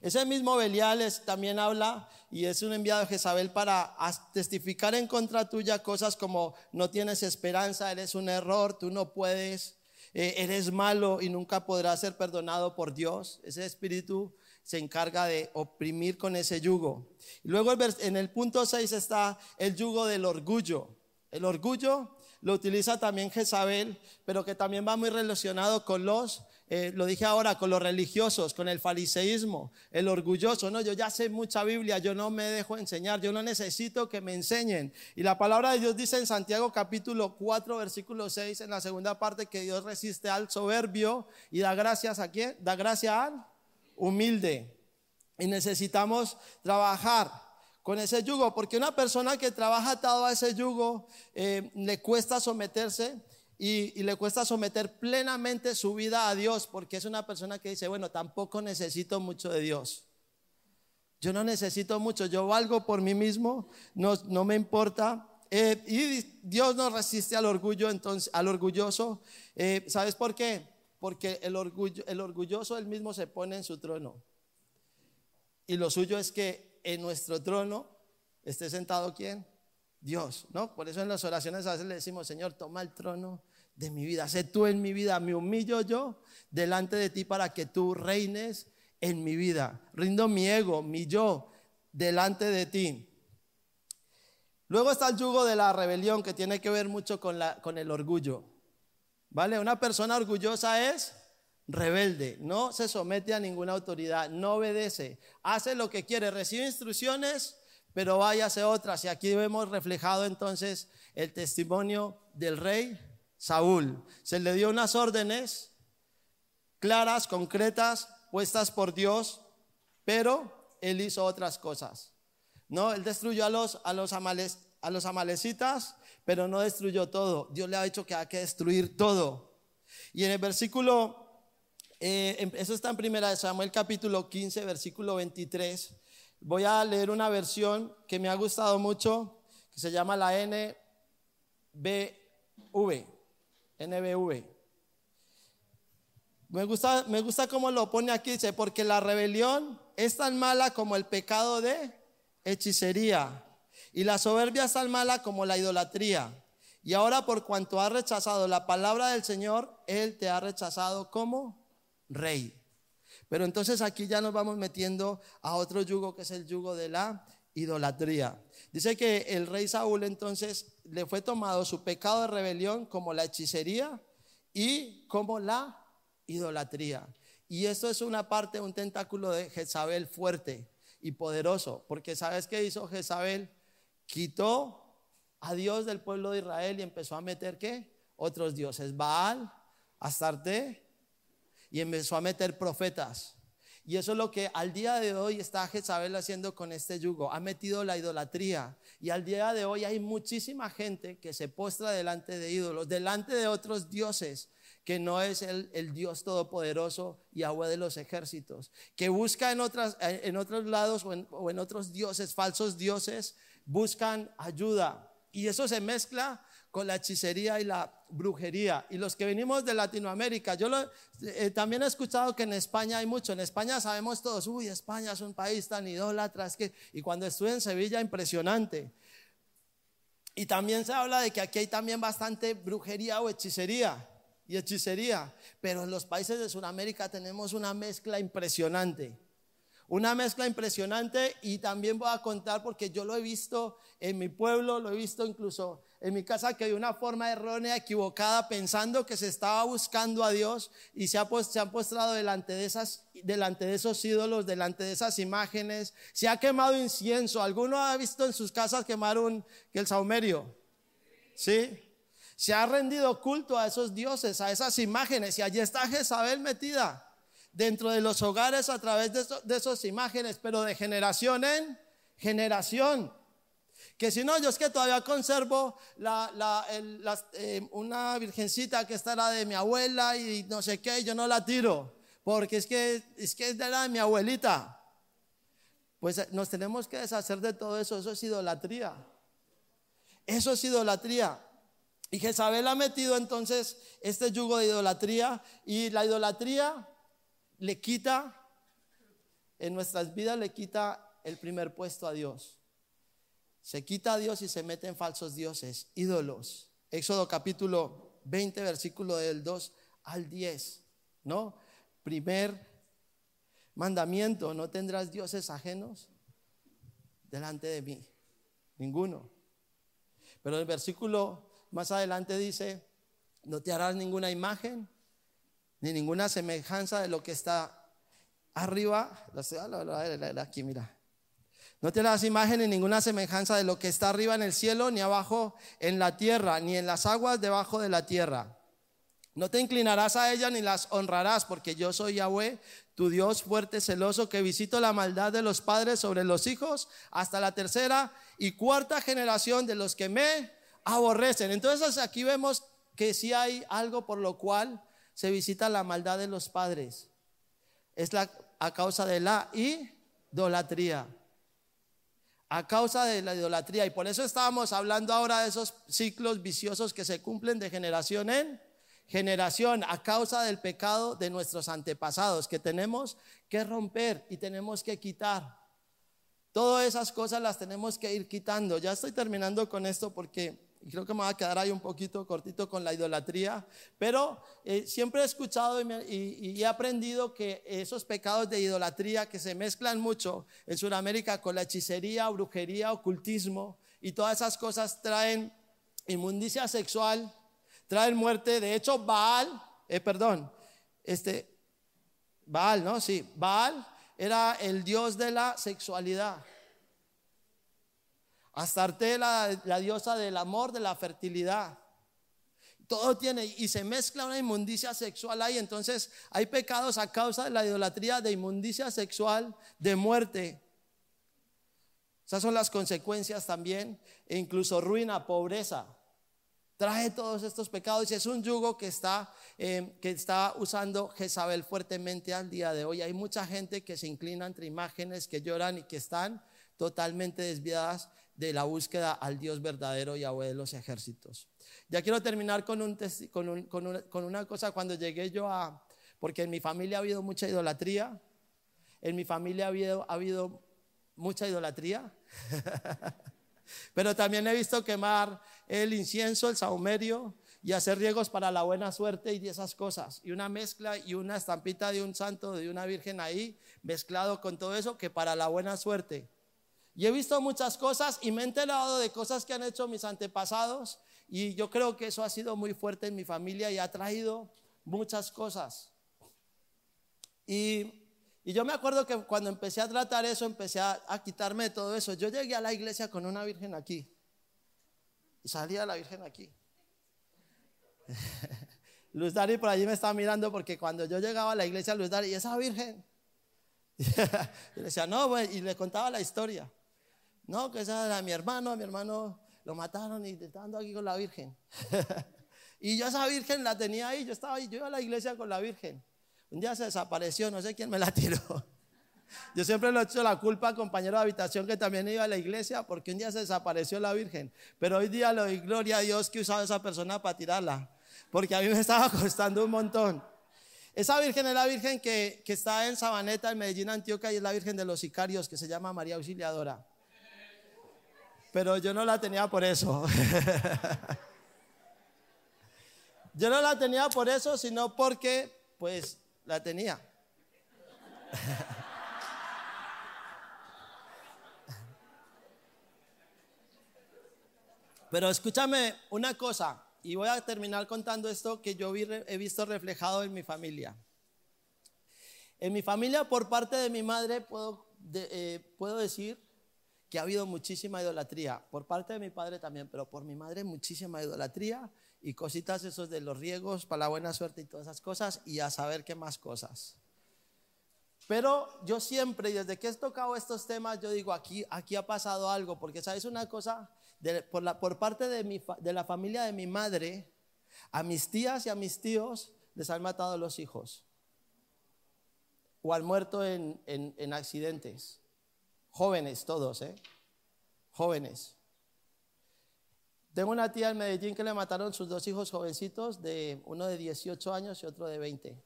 Ese mismo Belial también habla y es un enviado de Jezabel para testificar en contra tuya cosas como no tienes esperanza, eres un error, tú no puedes, eh, eres malo y nunca podrás ser perdonado por Dios. Ese espíritu se encarga de oprimir con ese yugo. Luego en el punto 6 está el yugo del orgullo. El orgullo lo utiliza también Jezabel, pero que también va muy relacionado con los, eh, lo dije ahora, con los religiosos, con el fariseísmo, el orgulloso, no, yo ya sé mucha Biblia, yo no me dejo enseñar, yo no necesito que me enseñen. Y la palabra de Dios dice en Santiago capítulo 4, versículo 6, en la segunda parte, que Dios resiste al soberbio y da gracias a quién, da gracia al humilde. Y necesitamos trabajar con ese yugo, porque una persona que trabaja atado a ese yugo eh, le cuesta someterse y, le cuesta someter plenamente su vida a Dios, porque es una persona que dice, bueno, tampoco necesito mucho de Dios. Yo no necesito mucho, yo valgo por mí mismo, no, no me importa. Eh, y Dios no resiste al orgullo, entonces, al orgulloso. Eh, ¿Sabes por qué? Porque el, orgullo, el orgulloso él mismo se pone en su trono. Y lo suyo es que en nuestro trono esté sentado quién? Dios, ¿no? Por eso en las oraciones a veces le decimos, Señor, toma el trono de mi vida, sé tú en mi vida, me humillo yo delante de ti para que tú reines en mi vida. Rindo mi ego, mi yo delante de ti. Luego está el yugo de la rebelión que tiene que ver mucho con, la, con el orgullo. ¿Vale? Una persona orgullosa es rebelde, no se somete a ninguna autoridad, no obedece, hace lo que quiere, recibe instrucciones, pero vaya hace otras. Y aquí vemos reflejado entonces el testimonio del rey Saúl. Se le dio unas órdenes claras, concretas, puestas por Dios, pero él hizo otras cosas. No, él destruyó a los, a los, a los amalecitas, pero no destruyó todo. Dios le ha dicho que hay que destruir todo. Y en el versículo eh, em, eso está en primera de Samuel capítulo 15, versículo 23. Voy a leer una versión que me ha gustado mucho, que se llama la NBV. NBV. Me gusta, me gusta cómo lo pone aquí, dice, porque la rebelión es tan mala como el pecado de hechicería, y la soberbia es tan mala como la idolatría. Y ahora por cuanto has rechazado la palabra del Señor, Él te ha rechazado como rey. Pero entonces aquí ya nos vamos metiendo a otro yugo que es el yugo de la idolatría. Dice que el rey Saúl entonces le fue tomado su pecado de rebelión como la hechicería y como la idolatría. Y esto es una parte, un tentáculo de Jezabel fuerte y poderoso, porque ¿sabes qué hizo Jezabel? Quitó a Dios del pueblo de Israel y empezó a meter qué? Otros dioses, Baal, Astarte y empezó a meter profetas. Y eso es lo que al día de hoy está Jezabel haciendo con este yugo. Ha metido la idolatría. Y al día de hoy hay muchísima gente que se postra delante de ídolos, delante de otros dioses, que no es el, Dios todopoderoso y agua de los ejércitos, que busca en, otras, en otros lados o en, o en otros dioses, falsos dioses, buscan ayuda. Y eso se mezcla con la hechicería y la brujería. Y los que venimos de Latinoamérica, yo eh, también he escuchado que en España hay mucho. En España sabemos todos, uy, España es un país tan idólatra. que, y cuando estuve en Sevilla, impresionante. Y también se habla de que aquí hay también bastante brujería o hechicería y hechicería. Pero en los países de Sudamérica tenemos una mezcla impresionante. Una mezcla impresionante y también voy a contar porque yo lo he visto en mi pueblo, lo he visto incluso en mi casa que hay una forma errónea, equivocada, pensando que se estaba buscando a Dios y se, ha, han postrado delante de, esas, delante de esos ídolos, delante de esas imágenes. Se ha quemado incienso. ¿Alguno ha visto en sus casas quemar un, el saumerio? ¿Sí? Se ha rendido culto a esos dioses, a esas imágenes y allí está Jezabel metida dentro de los hogares a través de, esas imágenes, pero de generación en generación. Que si no, yo es que todavía conservo eh, una virgencita que está la de mi abuela y no sé qué, yo no la tiro, porque es que, es que es de la de mi abuelita. Pues eh, nos tenemos que deshacer de todo eso, eso es idolatría. Eso es idolatría. Y Jezabel ha metido entonces este yugo de idolatría y la idolatría le quita, en nuestras vidas le quita el primer puesto a Dios. Se quita a Dios y se mete en falsos dioses, ídolos. Éxodo capítulo 20, versículo del 2 al 10, ¿no? Primer mandamiento, no tendrás dioses ajenos delante de mí, ninguno. Pero el versículo más adelante dice, no te harás ninguna imagen ni ninguna semejanza de lo que está arriba. Aquí, mira. No te harás imagen ni ninguna semejanza de lo que está arriba en el cielo, ni abajo en la tierra, ni en las aguas debajo de la tierra. No te inclinarás a ellas ni las honrarás, porque yo soy Yahweh, tu Dios fuerte, celoso, que visito la maldad de los padres sobre los hijos hasta la tercera y cuarta generación de los que me aborrecen. Entonces aquí vemos que si hay algo por lo cual se visita la maldad de los padres. Es la, a causa de la idolatría. A causa de la idolatría. Y por eso estábamos hablando ahora de esos ciclos viciosos que se cumplen de generación en generación a causa del pecado de nuestros antepasados que tenemos que romper y tenemos que quitar. Todas esas cosas las tenemos que ir quitando. Ya estoy terminando con esto porque y creo que me va a quedar ahí un poquito cortito con la idolatría, pero eh, siempre he escuchado y, he aprendido que esos pecados de idolatría que se mezclan mucho en Sudamérica con la hechicería, brujería, ocultismo y todas esas cosas traen inmundicia sexual, traen muerte. De hecho, Baal, eh, perdón, este, Baal, ¿no? Sí, Baal era el dios de la sexualidad. Astarte, la, la diosa del amor, de la fertilidad. Todo tiene, y se mezcla una inmundicia sexual ahí. Entonces hay pecados a causa de la idolatría, de inmundicia sexual, de muerte. Esas son las consecuencias también, e incluso ruina, pobreza. Trae todos estos pecados y es un yugo que está, eh, que está usando Jezabel fuertemente al día de hoy. Hay mucha gente que se inclina entre imágenes, que lloran y que están totalmente desviadas de la búsqueda al Dios verdadero Yahweh de los ejércitos. Ya quiero terminar con, un, con, con, una cosa cuando llegué yo a, porque en mi familia ha habido mucha idolatría, en mi familia ha habido, ha habido mucha idolatría, pero también he visto quemar el incienso, el saumerio y hacer riegos para la buena suerte y esas cosas. Y una mezcla y una estampita de un santo, de una virgen ahí, mezclado con todo eso, que para la buena suerte. Y he visto muchas cosas y me he enterado de cosas que han hecho mis antepasados y yo creo que eso ha sido muy fuerte en mi familia y ha traído muchas cosas. Y, yo me acuerdo que cuando empecé a tratar eso, empecé a, quitarme de todo eso. Yo llegué a la iglesia con una virgen aquí y salía la virgen aquí. Luz Dari por allí me estaba mirando porque cuando yo llegaba a la iglesia, Luz Dari, ¿y esa virgen? y le decía, no, y le contaba la historia. No, que esa era mi hermano, mi hermano lo mataron y estando aquí con la Virgen. y yo esa Virgen la tenía ahí, yo estaba ahí, yo iba a la iglesia con la Virgen. Un día se desapareció, no sé quién me la tiró. Yo siempre le he hecho la culpa al compañero de habitación que también iba a la iglesia porque un día se desapareció la Virgen. Pero hoy día le doy gloria a Dios que usaba esa persona para tirarla. Porque a mí me estaba costando un montón. Esa Virgen es la Virgen que, que está en Sabaneta, en Medellín, Antioquia, y es la Virgen de los sicarios que se llama María Auxiliadora pero yo no la tenía por eso. yo no la tenía por eso, sino porque, pues, la tenía. Pero escúchame una cosa, y voy a terminar contando esto que yo he visto reflejado en mi familia. En mi familia, por parte de mi madre, puedo, eh, puedo decir que ha habido muchísima idolatría, por parte de mi padre también, pero por mi madre muchísima idolatría y cositas esos de los riegos para la buena suerte y todas esas cosas y a saber qué más cosas. Pero yo siempre, y desde que he tocado estos temas, yo digo, aquí, aquí ha pasado algo, porque sabes una cosa, por, la, por, parte de, mi, de la familia de mi madre, a mis tías y a mis tíos les han matado los hijos, o han muerto en, en, en accidentes. Jóvenes todos, ¿eh? Jóvenes. Tengo una tía en Medellín que le mataron sus dos hijos jovencitos, de uno de 18 años y otro de 20.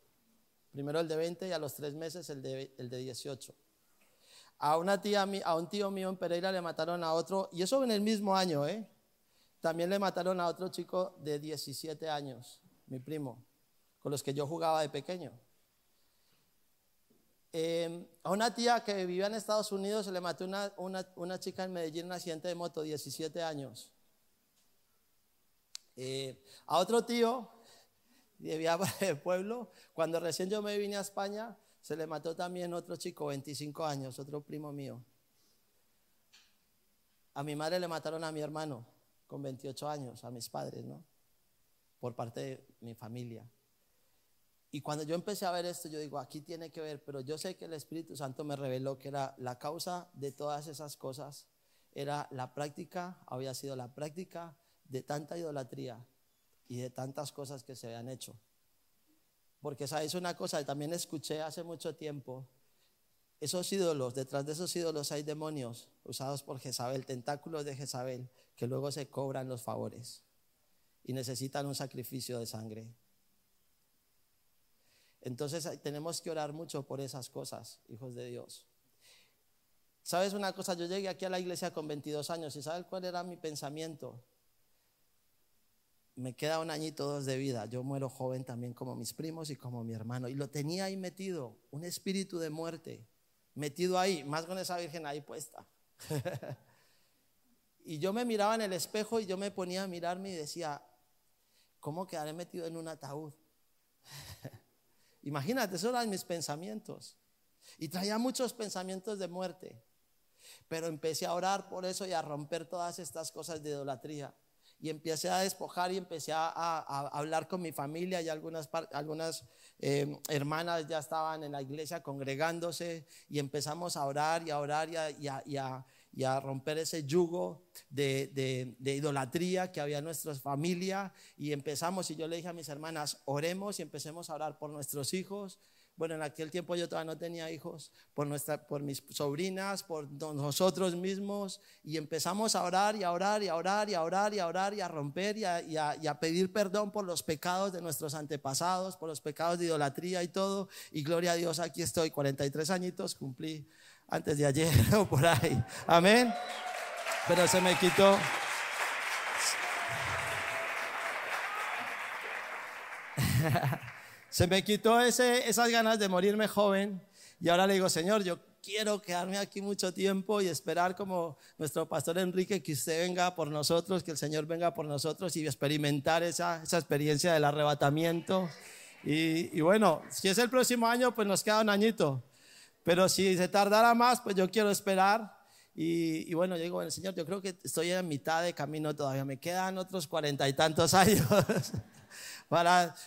Primero el de 20 y a los tres meses el de, el de 18. A una tía, a un tío mío en Pereira le mataron a otro, y eso en el mismo año, ¿eh? También le mataron a otro chico de 17 años, mi primo, con los que yo jugaba de pequeño. Em, a una tía que vivía en Estados Unidos se le mató una, una, chica en Medellín en un accidente de moto, 17 años. Eh, a otro tío, vivía por el pueblo, cuando recién yo me vine a España, se le mató también otro chico, 25 años, otro primo mío. A mi madre le mataron a mi hermano con 28 años, a mis padres, ¿no? Por parte de mi familia. Y cuando yo empecé a ver esto, yo digo, aquí tiene que ver, pero yo sé que el Espíritu Santo me reveló que era la causa de todas esas cosas, era la práctica, había sido la práctica de tanta idolatría y de tantas cosas que se habían hecho. Porque sabes una cosa, también escuché hace mucho tiempo, esos ídolos, detrás de esos ídolos hay demonios usados por Jezabel, tentáculos de Jezabel, que luego se cobran los favores y necesitan un sacrificio de sangre. Entonces tenemos que orar mucho por esas cosas, hijos de Dios. ¿Sabes una cosa? Yo llegué aquí a la iglesia con 22 años y ¿sabes cuál era mi pensamiento? Me queda un añito dos de vida. Yo muero joven también como mis primos y como mi hermano. Y lo tenía ahí metido, un espíritu de muerte, metido ahí, más con esa virgen ahí puesta. y yo me miraba en el espejo y yo me ponía a mirarme y decía, ¿cómo quedaré metido en un ataúd? Imagínate, esos eran mis pensamientos. Y traía muchos pensamientos de muerte. Pero empecé a orar por eso y a romper todas estas cosas de idolatría y empecé a despojar y empecé a, hablar con mi familia y algunas, em, hermanas ya estaban en la iglesia congregándose y empezamos a orar y a orar y a, romper ese yugo de, de, idolatría que había en nuestra familia. Y empezamos y yo le dije a mis hermanas, oremos y empecemos a orar por nuestros hijos, bueno, en aquel tiempo yo todavía no tenía hijos, por, nuestra, por mis sobrinas, por nosotros mismos, y empezamos a orar y a orar y a orar y a orar y a orar y a romper y a, y a, pedir perdón por los pecados de nuestros antepasados, por los pecados de idolatría y todo. Y gloria a Dios, aquí estoy, 43 añitos, cumplí antes de ayer o por ahí. Amén. Pero se me quitó. Se me quitó esas ganas de morirme joven y ahora le digo, Señor, yo quiero quedarme aquí mucho tiempo y esperar como nuestro pastor Enrique que usted venga por nosotros, que el Señor venga por nosotros y experimentar esa, esa experiencia del arrebatamiento. Y, y, bueno, si es el próximo año, pues nos queda un añito. Pero si se tardara más, pues yo quiero esperar. Y, y bueno, yo digo, Señor, yo creo que estoy en mitad de camino todavía. Me quedan otros cuarenta y tantos años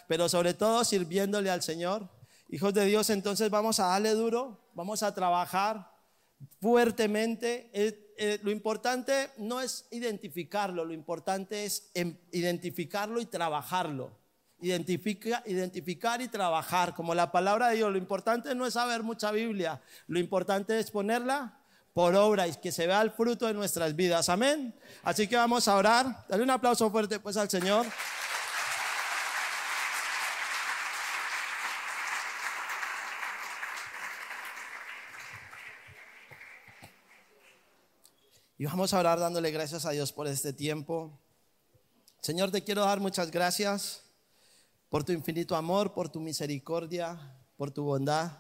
pero sobre todo sirviéndole al Señor. Hijos de Dios, entonces vamos a darle duro, vamos a trabajar fuertemente. Eh, eh, lo importante no es identificarlo, lo importante es em, identificarlo y trabajarlo. Identifica, identificar y trabajar, como la palabra de Dios. Lo importante no es saber mucha Biblia, lo importante es ponerla por obra y que se vea el fruto de nuestras vidas. Amén. Así que vamos a orar. Dale un aplauso fuerte pues al Señor. Y vamos a orar dándole gracias a Dios por este tiempo. Señor, te quiero dar muchas gracias por tu infinito amor, por tu misericordia, por tu bondad.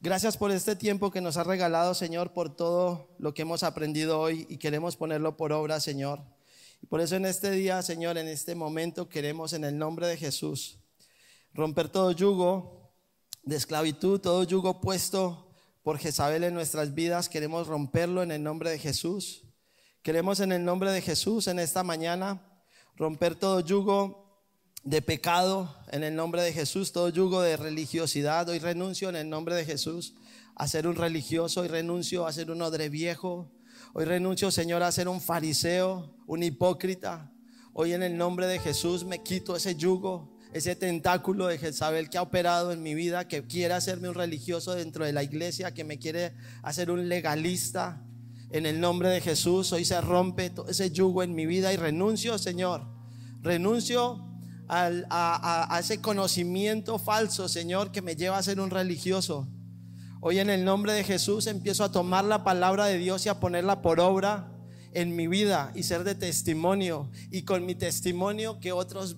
Gracias por este tiempo que nos has regalado, Señor, por todo lo que hemos aprendido hoy y queremos ponerlo por obra, Señor. Y por eso en este día, Señor, en este momento queremos en el nombre de Jesús romper todo yugo de esclavitud, todo yugo puesto por Jezabel en nuestras vidas, queremos romperlo en el nombre de Jesús. Queremos en el nombre de Jesús en esta mañana romper todo yugo de pecado en el nombre de Jesús, todo yugo de religiosidad. Hoy renuncio en el nombre de Jesús a ser un religioso, hoy renuncio a ser un odre viejo. Hoy renuncio, Señor, a ser un fariseo, un hipócrita. Hoy en el nombre de Jesús me quito ese yugo ese tentáculo de Jezabel que ha operado en mi vida, que quiere hacerme un religioso dentro de la iglesia, que me quiere hacer un legalista. En el nombre de Jesús, hoy se rompe todo ese yugo en mi vida y renuncio, Señor. Renuncio a, a, ese conocimiento falso, Señor, que me lleva a ser un religioso. Hoy en el nombre de Jesús empiezo a tomar la palabra de Dios y a ponerla por obra en mi vida y ser de testimonio y con mi testimonio que otros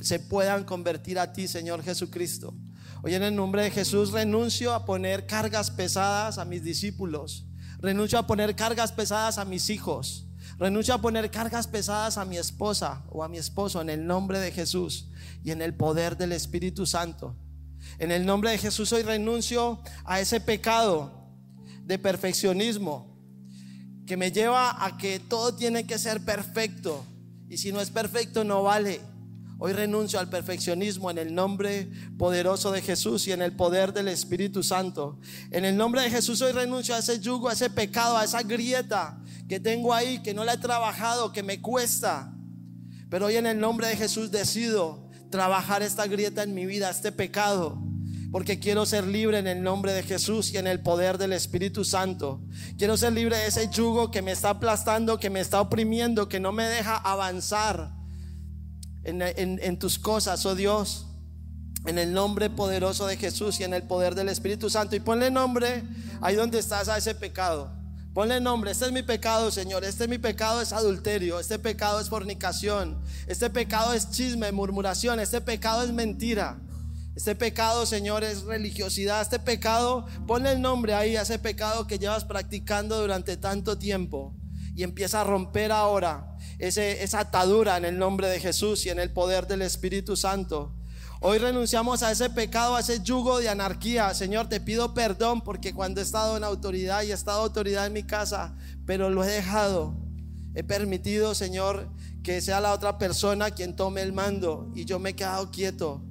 se puedan convertir a ti, Señor Jesucristo. Hoy en el nombre de Jesús renuncio a poner cargas pesadas a mis discípulos. Renuncio a poner cargas pesadas a mis hijos. Renuncio a poner cargas pesadas a mi esposa o a mi esposo en el nombre de Jesús y en el poder del Espíritu Santo. En el nombre de Jesús hoy renuncio a ese pecado de perfeccionismo que me lleva a que todo tiene que ser perfecto y si no es perfecto no vale. Hoy renuncio al perfeccionismo en el nombre poderoso de Jesús y en el poder del Espíritu Santo. En el nombre de Jesús hoy renuncio a ese yugo, a ese pecado, a esa grieta que tengo ahí, que no la he trabajado, que me cuesta. Pero hoy en el nombre de Jesús decido trabajar esta grieta en mi vida, este pecado porque quiero ser libre en el nombre de Jesús y en el poder del Espíritu Santo. Quiero ser libre de ese yugo que me está aplastando, que me está oprimiendo, que no me deja avanzar en, tus cosas, oh Dios, en el nombre poderoso de Jesús y en el poder del Espíritu Santo. Y ponle nombre ahí donde estás a ese pecado. Ponle nombre, este es mi pecado, Señor. Este mi pecado es adulterio, este pecado es fornicación, este pecado es chisme, murmuración, este pecado es mentira. Este pecado, Señor, es religiosidad. Este pecado, ponle el nombre ahí a ese pecado que llevas practicando durante tanto tiempo y empieza a romper ahora esa atadura en el nombre de Jesús y en el poder del Espíritu Santo. Hoy renunciamos a ese pecado, a ese yugo de anarquía. Señor, te pido perdón porque cuando he estado en autoridad y he estado autoridad en mi casa, pero lo he dejado. He permitido, Señor, que sea la otra persona quien tome el mando y yo me he quedado quieto,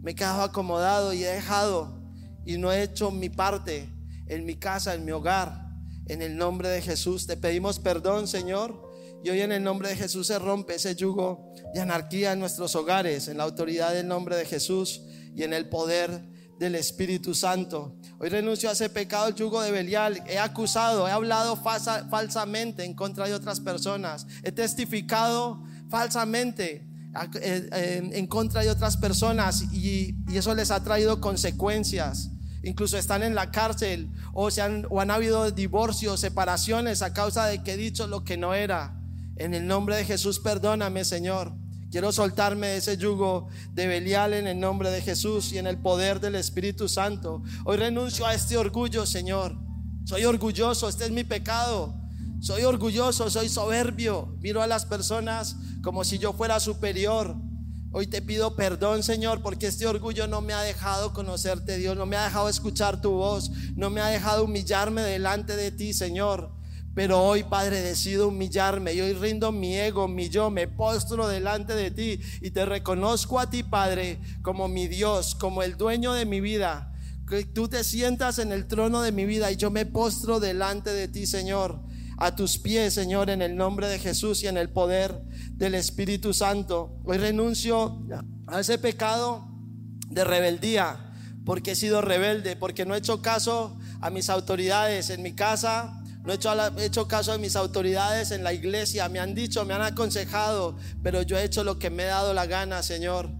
me he quedado acomodado y he dejado y no he hecho mi parte en mi casa, en mi hogar. En el nombre de Jesús te pedimos perdón, Señor. Y hoy en el nombre de Jesús se rompe ese yugo de anarquía en nuestros hogares, en la autoridad del nombre de Jesús y en el poder del Espíritu Santo. Hoy renuncio a ese pecado, el yugo de Belial. He acusado, he hablado falsamente en contra de otras personas. He testificado falsamente eh, en contra de otras personas y, y eso les ha traído consecuencias incluso están en la cárcel o, se han, o han habido divorcios, separaciones a causa de que he dicho lo que no era. En el nombre de Jesús, perdóname, Señor. Quiero soltarme de ese yugo de Belial en el nombre de Jesús y en el poder del Espíritu Santo. Hoy renuncio a este orgullo, Señor. Soy orgulloso, este es mi pecado. Soy orgulloso, soy soberbio. Miro a las personas como si yo fuera superior. Hoy te pido perdón, Señor, porque este orgullo no me ha dejado conocerte, Dios, no me ha dejado escuchar tu voz, no me ha dejado humillarme delante de ti, Señor. Pero hoy, Padre, decido humillarme y hoy rindo mi ego, mi yo, me postro delante de ti y te reconozco a ti, Padre, como mi Dios, como el dueño de mi vida. Que tú te sientas en el trono de mi vida y yo me postro delante de ti, Señor a tus pies, Señor, en el nombre de Jesús y en el poder del Espíritu Santo. Hoy renuncio a ese pecado de rebeldía, porque he sido rebelde, porque no he hecho caso a mis autoridades en mi casa, no he hecho, he hecho, caso a mis autoridades en la iglesia. Me han dicho, me han aconsejado, pero yo he hecho lo que me he dado la gana, Señor.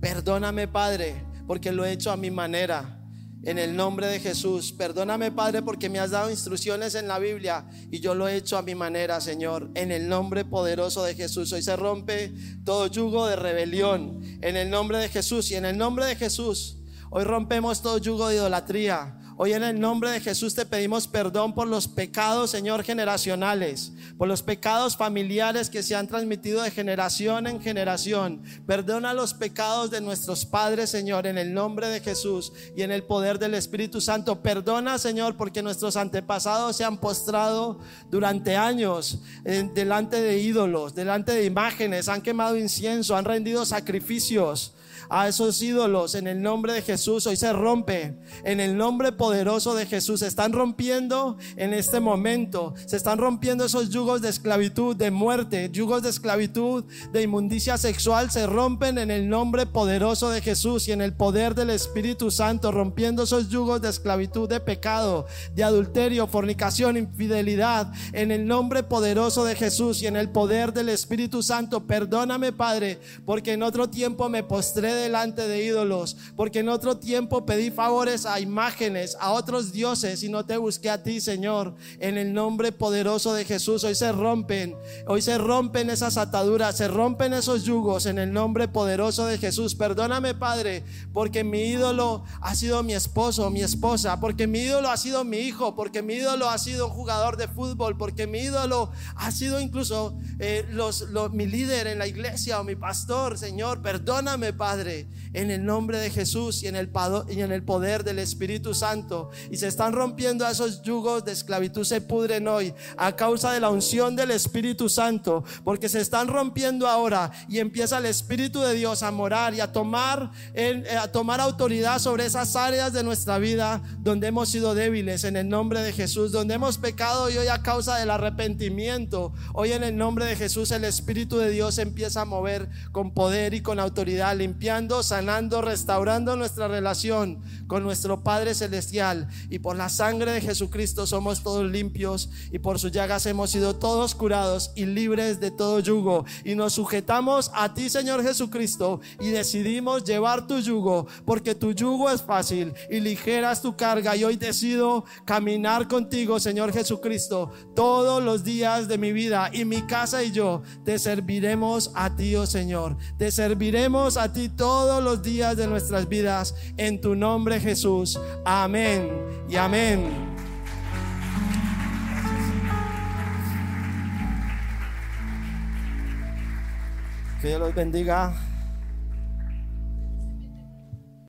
Perdóname, Padre, porque lo he hecho a mi manera en el nombre de Jesús. Perdóname, Padre, porque me has dado instrucciones en la Biblia y yo lo he hecho a mi manera, Señor. En el nombre poderoso de Jesús. Hoy se rompe todo yugo de rebelión. En el nombre de Jesús y en el nombre de Jesús. Hoy rompemos todo yugo de idolatría. Hoy en el nombre de Jesús te pedimos perdón por los pecados, Señor, generacionales, por los pecados familiares que se han transmitido de generación en generación. Perdona los pecados de nuestros padres, Señor, en el nombre de Jesús y en el poder del Espíritu Santo. Perdona, Señor, porque nuestros antepasados se han postrado durante años eh, delante de ídolos, delante de imágenes, han quemado incienso, han rendido sacrificios a esos ídolos en el nombre de Jesús. Hoy se rompe en el nombre poderoso de Jesús. Se están rompiendo en este momento. Se están rompiendo esos yugos de esclavitud, de muerte, yugos de esclavitud, de inmundicia sexual. Se rompen en el nombre poderoso de Jesús y en el poder del Espíritu Santo, rompiendo esos yugos de esclavitud, de pecado, de adulterio, fornicación, infidelidad. En el nombre poderoso de Jesús y en el poder del Espíritu Santo. Perdóname, Padre, porque en otro tiempo me postré delante de ídolos, porque en otro tiempo pedí favores a imágenes, a otros dioses y no te busqué a ti, Señor. En el nombre poderoso de Jesús, hoy se rompen, hoy se rompen esas ataduras, se rompen esos yugos en el nombre poderoso de Jesús. Perdóname, Padre, porque mi ídolo ha sido mi esposo, mi esposa, porque mi ídolo ha sido mi hijo, porque mi ídolo ha sido un jugador de fútbol, porque mi ídolo ha sido incluso eh, los, mi líder en la iglesia o mi pastor, Señor. Perdóname, Padre, en el nombre de Jesús y en el, poder del Espíritu Santo. Y se están rompiendo esos yugos de esclavitud, se pudren hoy a causa de la unción del Espíritu Santo, porque se están rompiendo ahora y empieza el Espíritu de Dios a morar y a tomar, eh, a tomar autoridad sobre esas áreas de nuestra vida donde hemos sido débiles en el nombre de Jesús, donde hemos pecado y hoy a causa del arrepentimiento, hoy en el nombre de Jesús el Espíritu de Dios empieza a mover con poder y con autoridad, sanando, restaurando nuestra relación con nuestro Padre Celestial. Y por la sangre de Jesucristo somos todos limpios y por sus llagas hemos sido todos curados y libres de todo yugo. Y nos sujetamos a ti, Señor Jesucristo, y decidimos llevar tu yugo, porque tu yugo es fácil y ligeras tu carga. Y hoy decido caminar contigo, Señor Jesucristo, todos los días de mi vida y mi casa y yo te serviremos a ti, oh Señor. Te serviremos a ti todos los días de nuestras vidas en tu nombre Jesús. Amén y amén. Que Dios los bendiga.